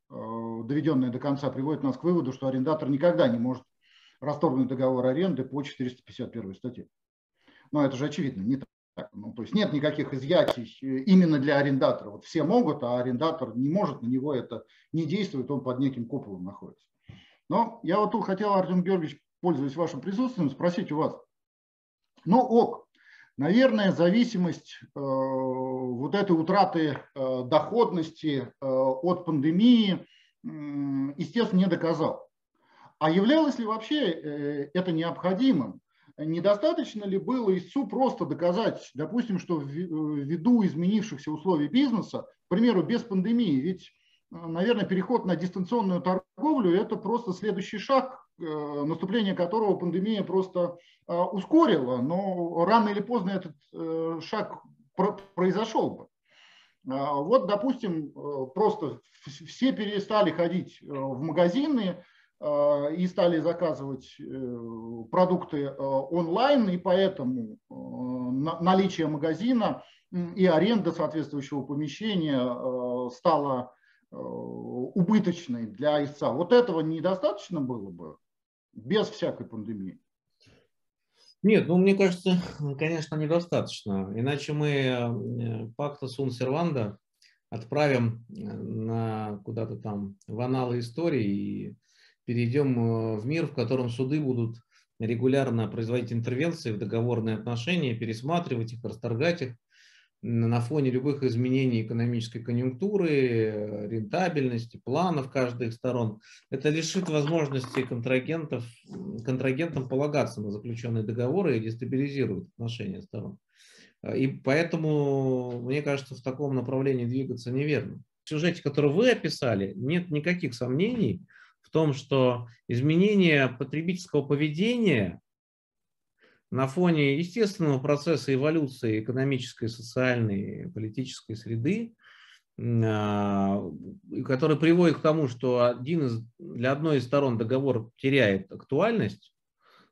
доведенное до конца, приводит нас к выводу, что арендатор никогда не может расторгнуть договор аренды по 451 статье. Но это же очевидно, не так. Ну, то есть нет никаких изъятий э, именно для арендатора. Вот все могут, а арендатор не может, на него это не действует, он под неким куполом находится. Но я вот тут хотел, Артем Георгиевич, пользуясь вашим присутствием, спросить у вас. Ну ок, Наверное, зависимость э, вот этой утраты э, доходности э, от пандемии, естественно, не доказал. А являлось ли вообще это необходимым? Недостаточно ли было ИСУ просто доказать, допустим, что ввиду изменившихся условий бизнеса, к примеру, без пандемии, ведь, наверное, переход на дистанционную торговлю – это просто следующий шаг Э, наступление которого пандемия просто э, ускорила, но рано или поздно этот э, шаг произошел бы. Вот, допустим, просто все перестали ходить в магазины и стали заказывать продукты онлайн, и поэтому наличие магазина и аренда соответствующего помещения стала убыточной для истца. Вот этого недостаточно было бы без всякой пандемии? Нет, ну мне кажется, конечно, недостаточно. Иначе мы э, пакта сун серванда отправим э, на куда-то там в аналы истории и перейдем э, в мир, в котором суды будут регулярно производить интервенции в договорные отношения, пересматривать их, расторгать их на фоне любых изменений экономической конъюнктуры, рентабельности, планов каждой сторон, это лишит возможности контрагентов, контрагентам полагаться на заключенные договоры и дестабилизирует отношения сторон. И поэтому, мне кажется, в таком направлении двигаться неверно. В сюжете, который вы описали, нет никаких сомнений в том, что изменение потребительского поведения на фоне естественного процесса эволюции экономической, социальной, политической среды, а, который приводит к тому, что один из, для одной из сторон договор теряет актуальность,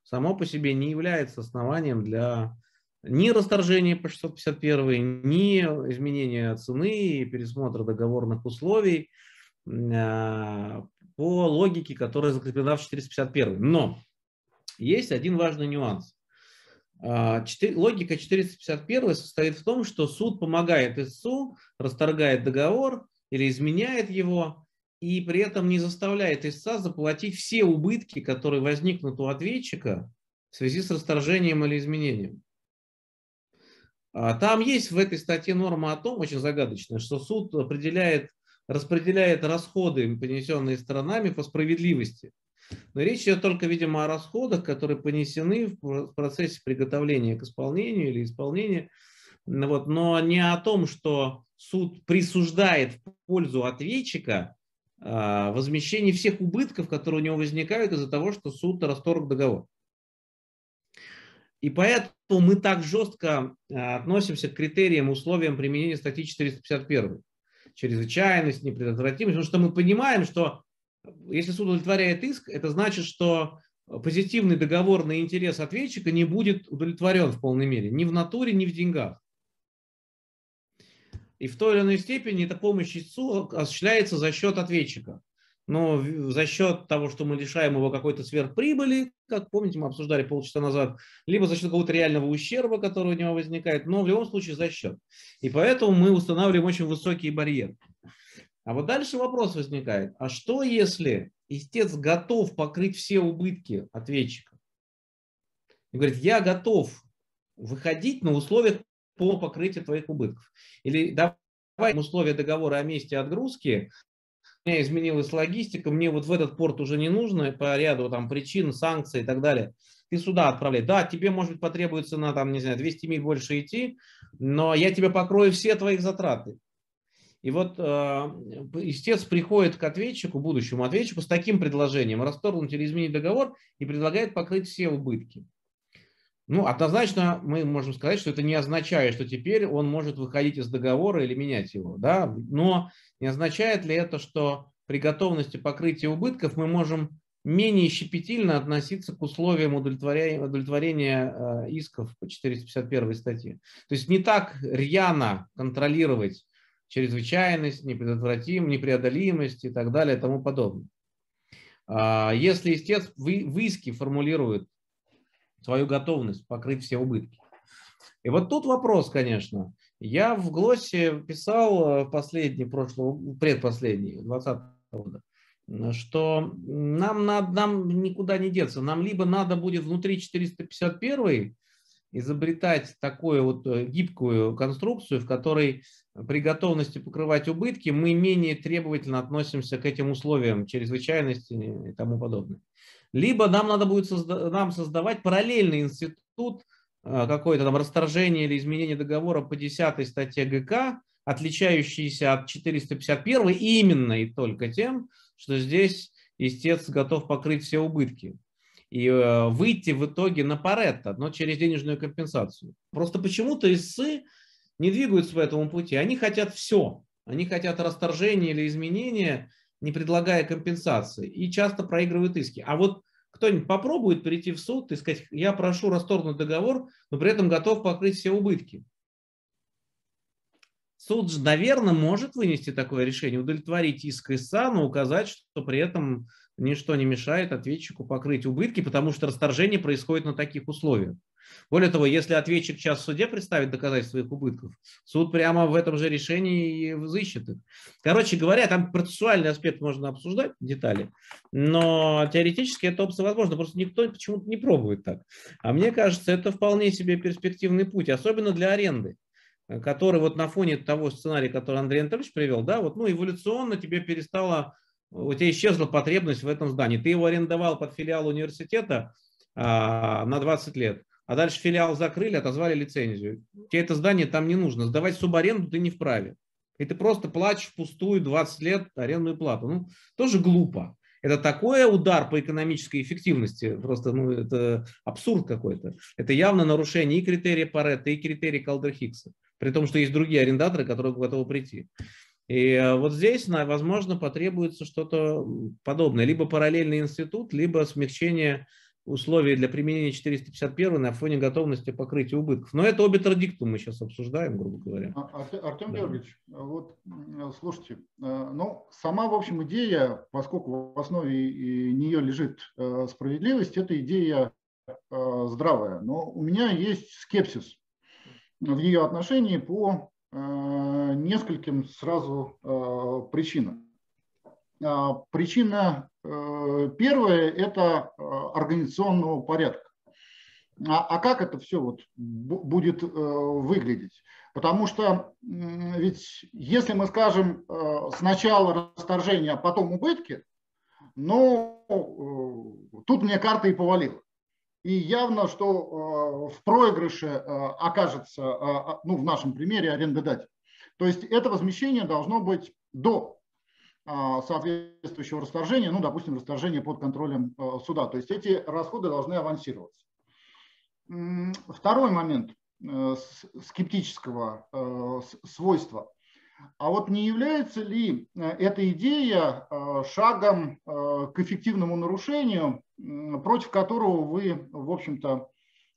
само по себе не является основанием для ни расторжения по 651, ни изменения цены и пересмотра договорных условий а, по логике, которая закреплена в 451. Но есть один важный нюанс. А, логика 451 состоит в том, что суд помогает истцу, расторгает договор или изменяет его, и при этом не заставляет истца заплатить все убытки, которые возникнут у ответчика в связи с расторжением или изменением. А, там есть в этой статье норма о том, очень загадочная, что суд определяет, распределяет расходы, понесенные сторонами по справедливости. Но речь идет только, видимо, о расходах, которые понесены в процессе приготовления к исполнению или исполнения, вот, но не о том, что суд присуждает в пользу ответчика а, возмещение всех убытков, которые у него возникают из-за того, что суд расторг договор. И поэтому мы так жестко а, относимся к критериям, условиям применения статьи 451. Чрезвычайность, непредотвратимость, потому что мы понимаем, что если суд удовлетворяет иск, это значит, что позитивный договорный интерес ответчика не будет удовлетворен в полной мере ни в натуре, ни в деньгах. и в той или иной степени эта помощь истцу осуществляется за счет ответчика. Но за счет того, что мы лишаем его какой-то сверхприбыли, как помните, мы обсуждали полчаса назад, либо за счет какого-то реального ущерба, который у него возникает, но в любом случае за счет. И поэтому мы устанавливаем очень высокий барьер. А вот дальше вопрос возникает, а что если истец готов покрыть все убытки ответчика? И говорит, я готов выходить на условиях по покрытию твоих убытков. Или давай условия договора о месте отгрузки, у меня изменилась логистика, мне вот в этот порт уже не нужно по ряду там причин, санкций и так далее. Ты сюда отправляй. Да, тебе, может быть, потребуется на там, не знаю, 200 миль больше идти, но я тебе покрою все твои затраты. И вот э, истец приходит к ответчику, будущему ответчику, с таким предложением расторгнуть или изменить договор и предлагает покрыть все убытки. Ну, однозначно мы можем сказать, что это не означает, что теперь он может выходить из договора или менять его, да, но не означает ли это, что при готовности покрытия убытков мы можем менее щепетильно относиться к условиям удовлетворения, удовлетворения э, исков по 451 статье. То есть не так рьяно контролировать чрезвычайность, непредотвратим, непреодолимость и так далее и тому подобное. А если истец в иске формулирует свою готовность покрыть все убытки. И вот тут вопрос, конечно. Я в ГЛОСе писал в последний, прошлого, предпоследний, 20 года, что нам, надо, нам никуда не деться. Нам либо надо будет внутри 451 изобретать такую вот э, гибкую конструкцию, в которой при готовности покрывать убытки мы менее требовательно относимся к этим условиям чрезвычайности и тому подобное. Либо нам надо будет созда нам создавать параллельный институт, э, какое-то там расторжение или изменение договора по 10 статье ГК, отличающийся от 451 именно и только тем, что здесь истец готов покрыть все убытки и э, выйти в итоге на Паретто, но через денежную компенсацию. Просто почему-то ИСы не двигаются по этому пути. Они хотят все. Они хотят расторжения или изменения не предлагая компенсации, и часто проигрывают иски. А вот кто-нибудь попробует перейти в суд и сказать, я прошу расторгнуть договор, но при этом готов покрыть все убытки. Суд же, наверное, может вынести такое решение, удовлетворить иск ИСА, но указать, что при этом ничто не мешает ответчику покрыть убытки, потому что расторжение происходит на таких условиях. Более того, если ответчик сейчас в суде представит доказательства своих убытков, суд прямо в этом же решении и взыщет их. Короче говоря, там процессуальный аспект можно обсуждать, детали, но теоретически это опция возможно, просто никто почему-то не пробует так. А мне кажется, это вполне себе перспективный путь, особенно для аренды который вот на фоне того сценария, который Андрей Анатольевич привел, да, вот, ну, эволюционно тебе перестала, у тебя исчезла потребность в этом здании. Ты его арендовал под филиал университета а, на 20 лет а дальше филиал закрыли, отозвали лицензию. Тебе это здание там не нужно. Сдавать субаренду ты не вправе. И ты просто платишь впустую 20 лет арендную плату. Ну, тоже глупо. Это такой удар по экономической эффективности, просто ну, это абсурд какой-то. Это явно нарушение и критерия Паретта, и критерия Калдер-Хиггса. При том, что есть другие арендаторы, которые готовы прийти. И э, вот здесь, возможно, потребуется что-то подобное. Либо параллельный институт, либо смягчение условия для применения 451 на фоне готовности покрытия убытков. Но это обе традиктум мы сейчас обсуждаем, грубо говоря. А, Артем да. Георгиевич, вот слушайте, э, ну, сама, в общем, идея, поскольку в основе нее лежит э, справедливость, эта идея здравая. Но у меня есть скепсис в ее отношении по нескольким сразу причинам. А, причина э, первая – это э, организационного порядка. А, а как это все вот будет э, выглядеть? Потому что ведь если мы скажем сначала расторжение, а потом убытки, ну, тут мне карта и повалила. И явно, что в проигрыше окажется, ну, в нашем примере, арендодатель. То есть это возмещение должно быть до соответствующего расторжения, ну, допустим, расторжения под контролем э, суда. То есть эти расходы должны авансироваться. Второй момент э, скептического э, свойства. А вот не является ли эта идея шагом к эффективному нарушению, против которого вы, в общем-то,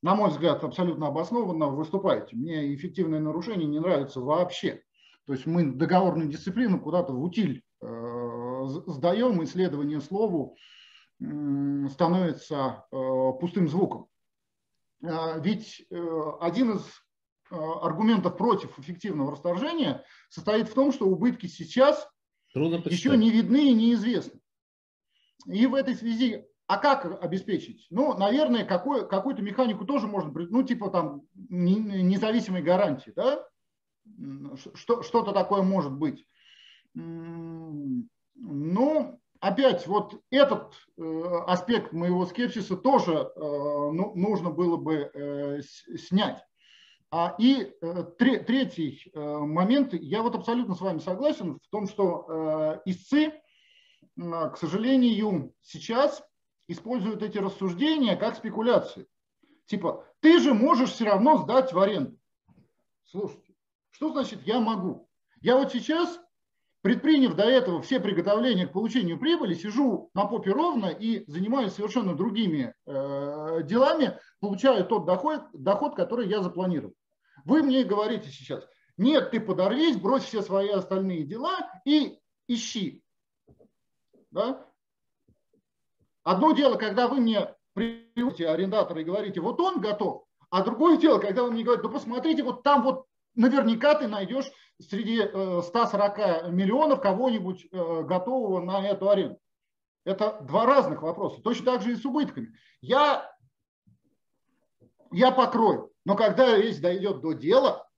на мой взгляд, абсолютно обоснованно выступаете? Мне эффективное нарушение не нравится вообще. То есть мы договорную дисциплину куда-то в утиль э, сдаем, исследование слову становится пустым звуком. Ведь один из аргументов против эффективного расторжения состоит в том, что убытки сейчас еще не видны и неизвестны. И в этой связи а как обеспечить? Ну, наверное, какой, какую-то механику тоже можно, ну, типа там независимой гарантии, да? Что, что-то такое может быть. Но опять вот этот э, аспект моего скепсиса тоже э, ну, нужно было бы э, снять. А, и третий момент, я вот абсолютно с вами согласен в том, что истцы, к сожалению, сейчас используют эти рассуждения как спекуляции. Типа, ты же можешь все равно сдать в аренду. Слушайте, что значит я могу? Я вот сейчас, предприняв до этого все приготовления к получению прибыли, сижу на попе ровно и занимаюсь совершенно другими э, делами, получаю тот доход, доход, который я запланировал. Вы мне говорите сейчас, нет, ты подорвись, брось все свои остальные дела и ищи. Да? Одно дело, когда вы мне приводите арендатора и говорите, вот он готов, а другое дело, когда вы мне говорите, ну посмотрите, вот там вот наверняка ты найдешь среди 140 э, миллионов кого-нибудь э, готового на эту аренду. Это два разных вопроса. Точно так же и с убытками. Я, я покрою, но когда речь дойдет до дела,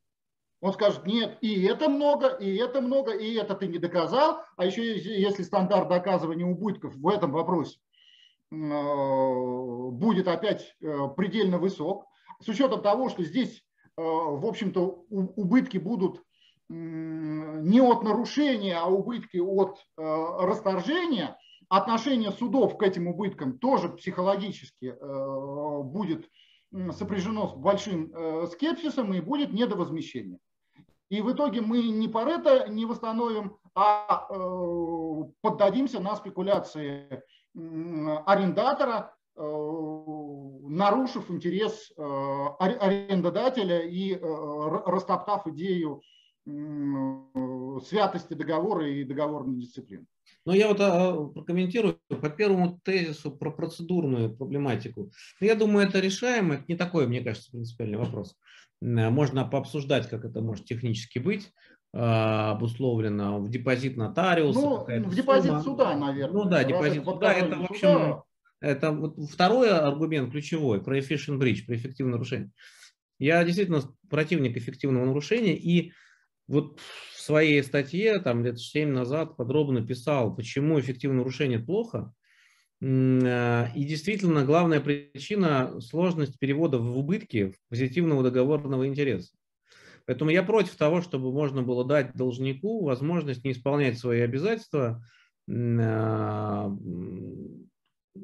он скажет, нет, и это много, и это много, и это ты не доказал. А еще если стандарт доказывания убытков в этом вопросе будет опять э, предельно высок, с учетом того, что здесь, э, в общем-то, убытки будут не от нарушения, а убытки от расторжения, отношение судов к этим убыткам тоже психологически будет сопряжено с большим скепсисом и будет недовозмещение. И в итоге мы не Парето не восстановим, а поддадимся на спекуляции арендатора, э, нарушив интерес э, арендодателя и э, растоптав идею святости договора и договорной дисциплины. Ну, я вот а, прокомментирую по первому тезису про процедурную проблематику. Я думаю, это решаемо, это не такой, мне кажется, принципиальный вопрос. Можно пообсуждать, как это может технически быть. А, обусловлено в депозит нотариуса. Ну, в депозит сумма. суда, наверное. Ну да, депозит суда. Это, в общем, суда. это вот второй аргумент ключевой про efficient breach, про эффективное нарушение. Я действительно противник эффективного нарушения и вот в своей статье там лет 7 назад подробно писал, почему эффективное нарушение плохо. А, и действительно, главная причина – сложность перевода в убытки позитивного договорного интереса. Поэтому я против того, чтобы можно было дать должнику возможность не исполнять свои обязательства а,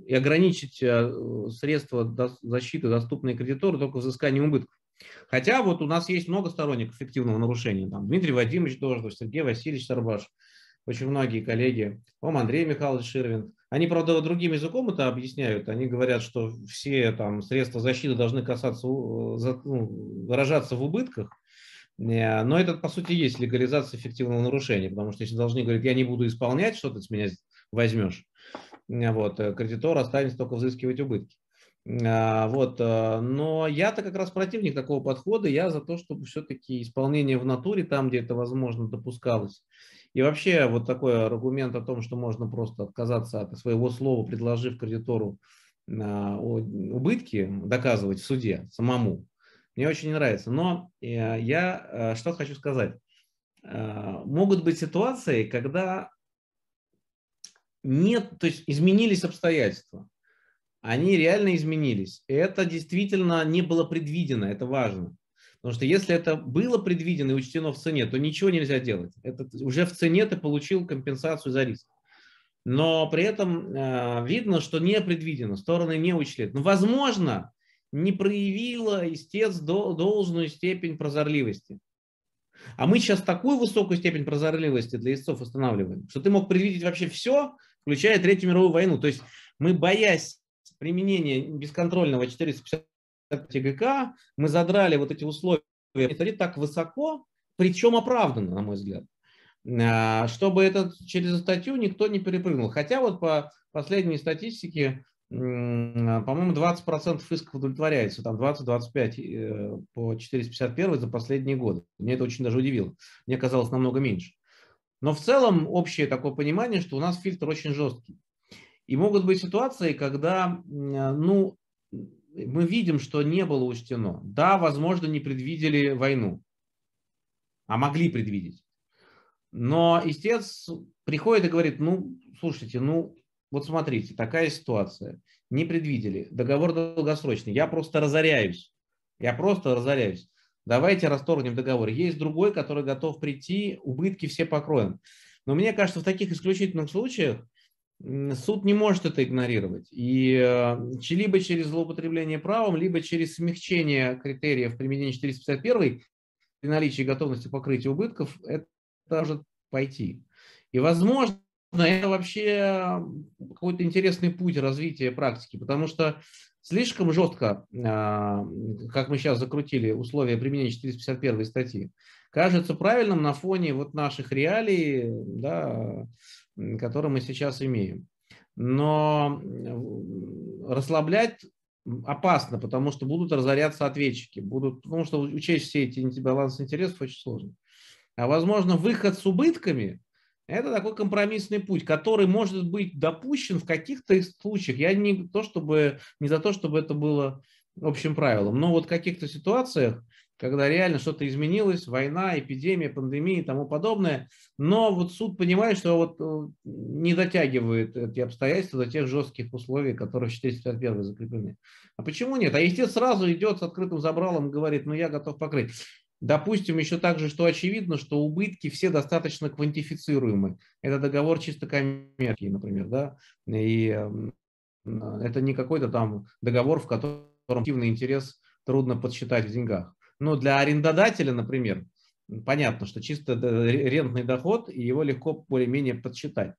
и ограничить а, средства защиты, доступные кредитору, только взысканием убытков. Хотя вот у нас есть много сторонников эффективного нарушения. Там Дмитрий Вадимович Дождов, Сергей Васильевич Сарбаш, очень многие коллеги, по Андрей Михайлович Ширвин. Они, правда, другим языком это объясняют. Они говорят, что все там средства защиты должны касаться, ну, выражаться в убытках. Э, но это, по сути, есть легализация эффективного нарушения, потому что если должник говорит, я не буду исполнять, что ты с меня возьмешь, э, вот, э, кредитор останется только взыскивать убытки. Вот. Но я-то как раз противник такого подхода. Я за то, чтобы все-таки исполнение в натуре, там, где это возможно, допускалось. И вообще вот такой аргумент о том, что можно просто отказаться от своего слова, предложив кредитору убытки доказывать в суде самому, мне очень не нравится. Но э, я э, что хочу сказать. Э, могут быть ситуации, когда нет, то есть изменились обстоятельства. Они реально изменились. И это действительно не было предвидено, это важно. Потому что если это было предвидено и учтено в цене, то ничего нельзя делать. Это уже в цене ты получил компенсацию за риск. Но при этом э, видно, что не предвидено, стороны не учли. Но возможно, не проявила истец должную степень прозорливости. А мы сейчас такую высокую степень прозорливости для истцов устанавливаем, что ты мог предвидеть вообще все, включая Третью мировую войну. То есть мы, боясь применения бесконтрольного 450 ТГК, мы задрали вот эти условия так высоко, причем оправданно, на мой взгляд. А, чтобы это через статью никто не перепрыгнул. Хотя вот по последней статистике, по-моему, 20% исков удовлетворяется, там 20-25 э, по 451 за последние годы. Мне это очень даже удивило. Мне казалось намного меньше. Но в целом общее такое понимание, что у нас фильтр очень жесткий. И могут быть ситуации, когда ну, мы видим, что не было учтено. Да, возможно, не предвидели войну, а могли предвидеть. Но истец приходит и говорит, ну, слушайте, ну, вот смотрите, такая ситуация. Не предвидели. Договор долгосрочный. Я просто разоряюсь. Я просто разоряюсь. Давайте расторгнем договор. Есть другой, который готов прийти, убытки все покроем. Но мне кажется, в таких исключительных случаях суд не может это игнорировать. И э, либо через злоупотребление правом, либо через смягчение критериев применения 451 при наличии готовности покрытия убытков, это может пойти. И, возможно, это вообще какой-то интересный путь развития практики, потому что слишком жестко, а, как мы сейчас закрутили условия применения 451 статьи, кажется правильным на фоне вот наших реалий, да, которые мы сейчас имеем. Но расслаблять опасно, потому что будут разоряться ответчики, будут, потому что учесть все эти балансы интересов очень сложно. А возможно, выход с убытками – это такой компромиссный путь, который может быть допущен в каких-то случаях. Я не, то, чтобы, не за то, чтобы это было общим правилом, но вот в каких-то ситуациях, когда реально что-то изменилось, война, эпидемия, пандемия и тому подобное, но вот суд понимает, что вот э, не дотягивает эти обстоятельства до тех жестких условий, которые в 451 закреплены. А почему нет? А естественно сразу идет с открытым забралом и говорит, ну я готов покрыть. Допустим, еще также, что очевидно, что убытки все достаточно квантифицируемы. Это договор чисто коммерческий, например, да, и это не какой-то там договор, в котором активный интерес трудно подсчитать в деньгах. Но для арендодателя, например, понятно, что чисто рентный доход, и его легко более-менее подсчитать.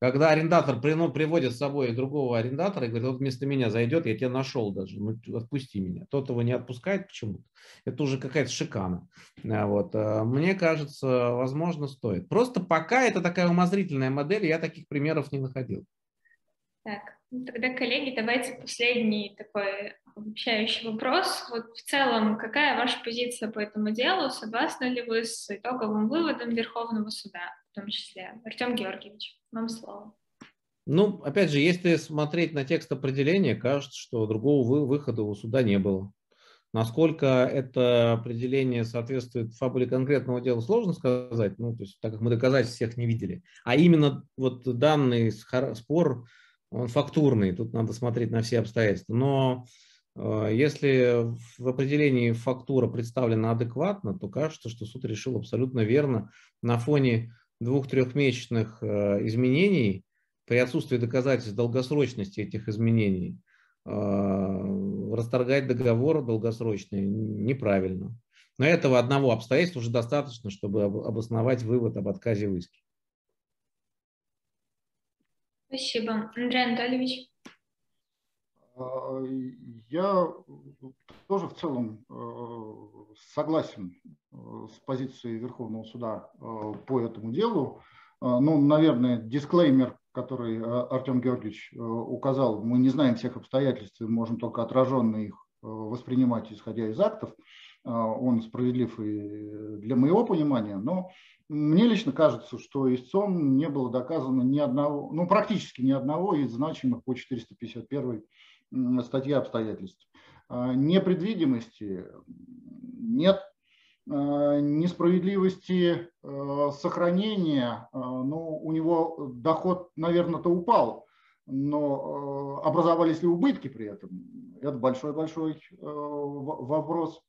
Когда арендатор приводит с собой другого арендатора и говорит, вот вместо меня зайдет, я тебя нашел даже, ну отпусти меня. Тот его не отпускает почему-то. Это уже какая-то шикана. А вот. А мне кажется, возможно, стоит. Просто пока это такая умозрительная модель, я таких примеров не находил. Так, ну, тогда, коллеги, давайте последний такой обобщающий вопрос. Вот в целом, какая ваша позиция по этому делу? Согласны ли вы с итоговым выводом Верховного суда, том числе? Артем Георгиевич, вам слово. Ну, опять же, если смотреть на текст определения, кажется, что другого выхода у суда не было. Насколько это определение соответствует фабуле конкретного дела, сложно сказать, ну, то есть, так как мы доказательств всех не видели. А именно вот данный спор он фактурный, тут надо смотреть на все обстоятельства. Но э, если в определении фактура представлена адекватно, то кажется, что суд решил абсолютно верно на фоне двух-трехмесячных э, изменений при отсутствии доказательств долгосрочности этих изменений э, расторгать договор долгосрочный неправильно. Но этого одного обстоятельства уже достаточно, чтобы обосновать вывод об отказе в иске. Спасибо. Андрей Анатольевич. А, я тоже в целом э, согласен с позицией Верховного суда э, по этому делу. Ну, наверное, дисклеймер, который Артем Георгиевич указал, мы не знаем всех обстоятельств, можем только отраженно их воспринимать, исходя из актов. Он справедлив и для моего понимания, но мне лично кажется, что истцом не было доказано ни одного, ну практически ни одного из значимых по 451 статье обстоятельств. Непредвидимости нет, несправедливости а, сохранения, ну, у него доход, наверное-то упал, но образовались ли убытки при этом? Это большой-большой вопрос.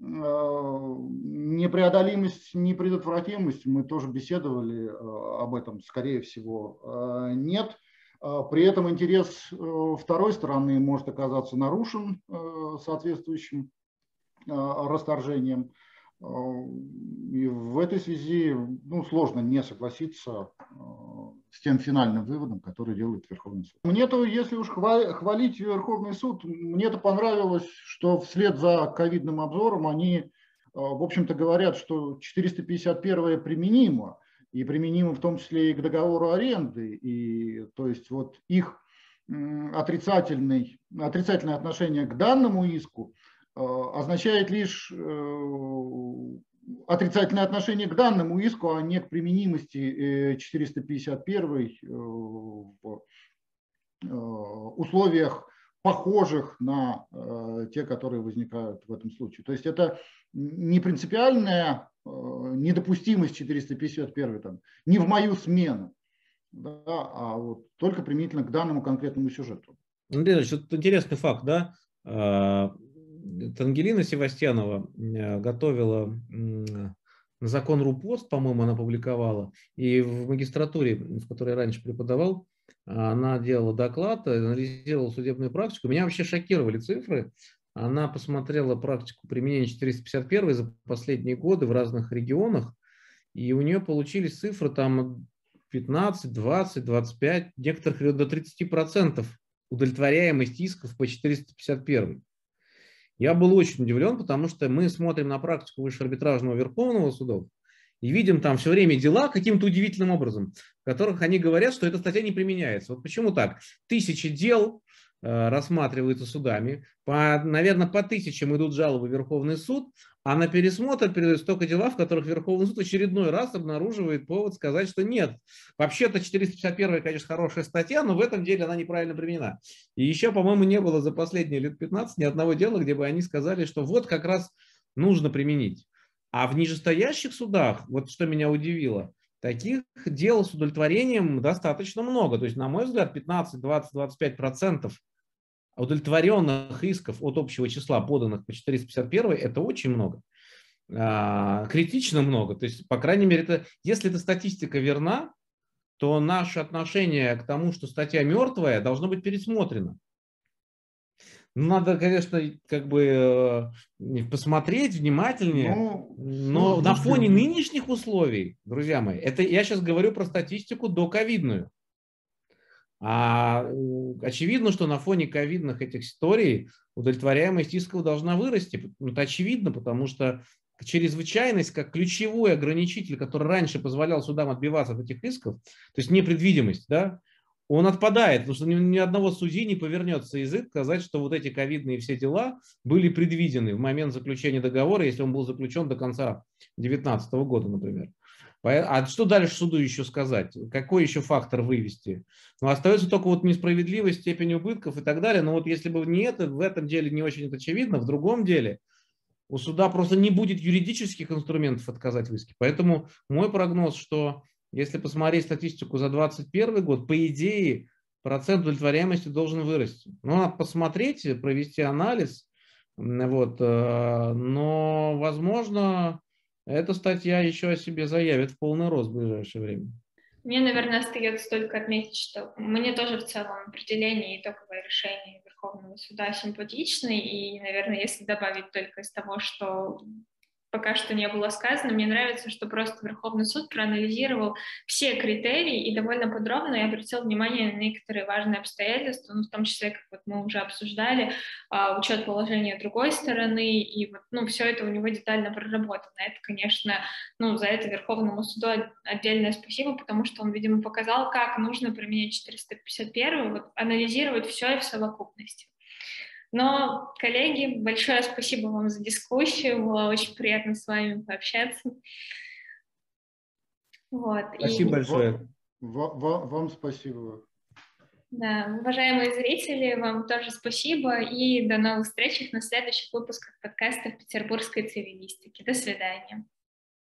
Э, непреодолимость, непредотвратимость, мы тоже беседовали э, об этом, скорее всего, э, нет. При этом интерес второй стороны может оказаться нарушен соответствующим расторжением. И в этой связи ну, сложно не согласиться с тем финальным выводом, который делает Верховный суд. Мне-то, если уж хвалить Верховный суд, мне-то понравилось, что вслед за ковидным обзором они в общем-то, говорят, что 451 применимо, и применимо в том числе и к договору аренды, и то есть вот их отрицательный, отрицательное отношение к данному иску означает лишь отрицательное отношение к данному иску, а не к применимости 451 э, э, в э, условиях похожих на те, которые возникают в этом случае. То есть это не принципиальная недопустимость 451 там, не в мою смену, да, а вот только применительно к данному конкретному сюжету. Андрей Ильич, вот интересный факт, да? А, Ангелина Севастьянова э, готовила закон РУПОСТ, по-моему, она публиковала, и в магистратуре, в которой я раньше преподавал, она делала доклад, анализировала судебную практику. Меня вообще шокировали цифры. Она посмотрела практику применения 451 за последние годы в разных регионах, и у нее получились цифры там 15, 20, 25, некоторых до 30 процентов удовлетворяемость исков по 451. Я был очень удивлен, потому что мы смотрим на практику высшего арбитражного верховного суда и видим там все время дела каким-то удивительным образом, в которых они говорят, что эта статья не применяется. Вот почему так? Тысячи дел э, рассматриваются судами, по, наверное, по тысячам идут жалобы в Верховный суд, а на пересмотр передают столько дела, в которых Верховный суд очередной раз обнаруживает повод сказать, что нет. Вообще-то 451, конечно, хорошая статья, но в этом деле она неправильно применена. И еще, по-моему, не было за последние лет 15 ни одного дела, где бы они сказали, что вот как раз нужно применить. А в нижестоящих судах, вот что меня удивило, таких дел с удовлетворением достаточно много. То есть, на мой взгляд, 15, 20, 25 процентов удовлетворенных исков от общего числа поданных по 451 это очень много. А, критично много. То есть, по крайней мере, это, если эта статистика верна, то наше отношение к тому, что статья мертвая, должно быть пересмотрено. Ну, надо, конечно, как бы э, посмотреть внимательнее, ну, но на фоне нынешних условий, друзья мои, это я сейчас говорю про статистику до ковидную. А очевидно, что на фоне ковидных этих историй удовлетворяемость исков должна вырасти. Ну, это очевидно, потому что чрезвычайность как ключевой ограничитель, который раньше позволял судам отбиваться от этих исков, то есть непредвидимость, да, он отпадает, потому что ни, одного судьи не повернется язык сказать, что вот эти ковидные все дела были предвидены в момент заключения договора, если он был заключен до конца 2019 года, например. А что дальше суду еще сказать? Какой еще фактор вывести? Ну, остается только вот несправедливость, степень убытков и так далее. Но вот если бы не это, в этом деле не очень это очевидно, в другом деле у суда просто не будет юридических инструментов отказать в иске. Поэтому мой прогноз, что если посмотреть статистику за 2021 год, по идее процент удовлетворяемости должен вырасти. Ну, надо посмотреть, провести анализ, вот, э, но, возможно, эта статья еще о себе заявит в полный рост в ближайшее время. Мне, наверное, остается только отметить, что мне тоже в целом определение итоговое решение Верховного суда симпатичны, и, наверное, если добавить только из того, что пока что не было сказано. Мне нравится, что просто Верховный суд проанализировал все критерии и довольно подробно и обратил внимание на некоторые важные обстоятельства, ну, в том числе, как вот мы уже обсуждали, а, учет положения другой стороны, и вот, ну, все это у него детально проработано. Это, конечно, ну, за это Верховному суду отдельное спасибо, потому что он, видимо, показал, как нужно применять 451, вот, анализировать все и в совокупности. Но, коллеги, большое спасибо вам за дискуссию. Было очень приятно с вами пообщаться. Вот. Спасибо и... большое. Вам, вам, вам спасибо. Да, уважаемые зрители, вам тоже спасибо и до новых встреч на следующих выпусках подкаста Петербургской цивилистики. До свидания.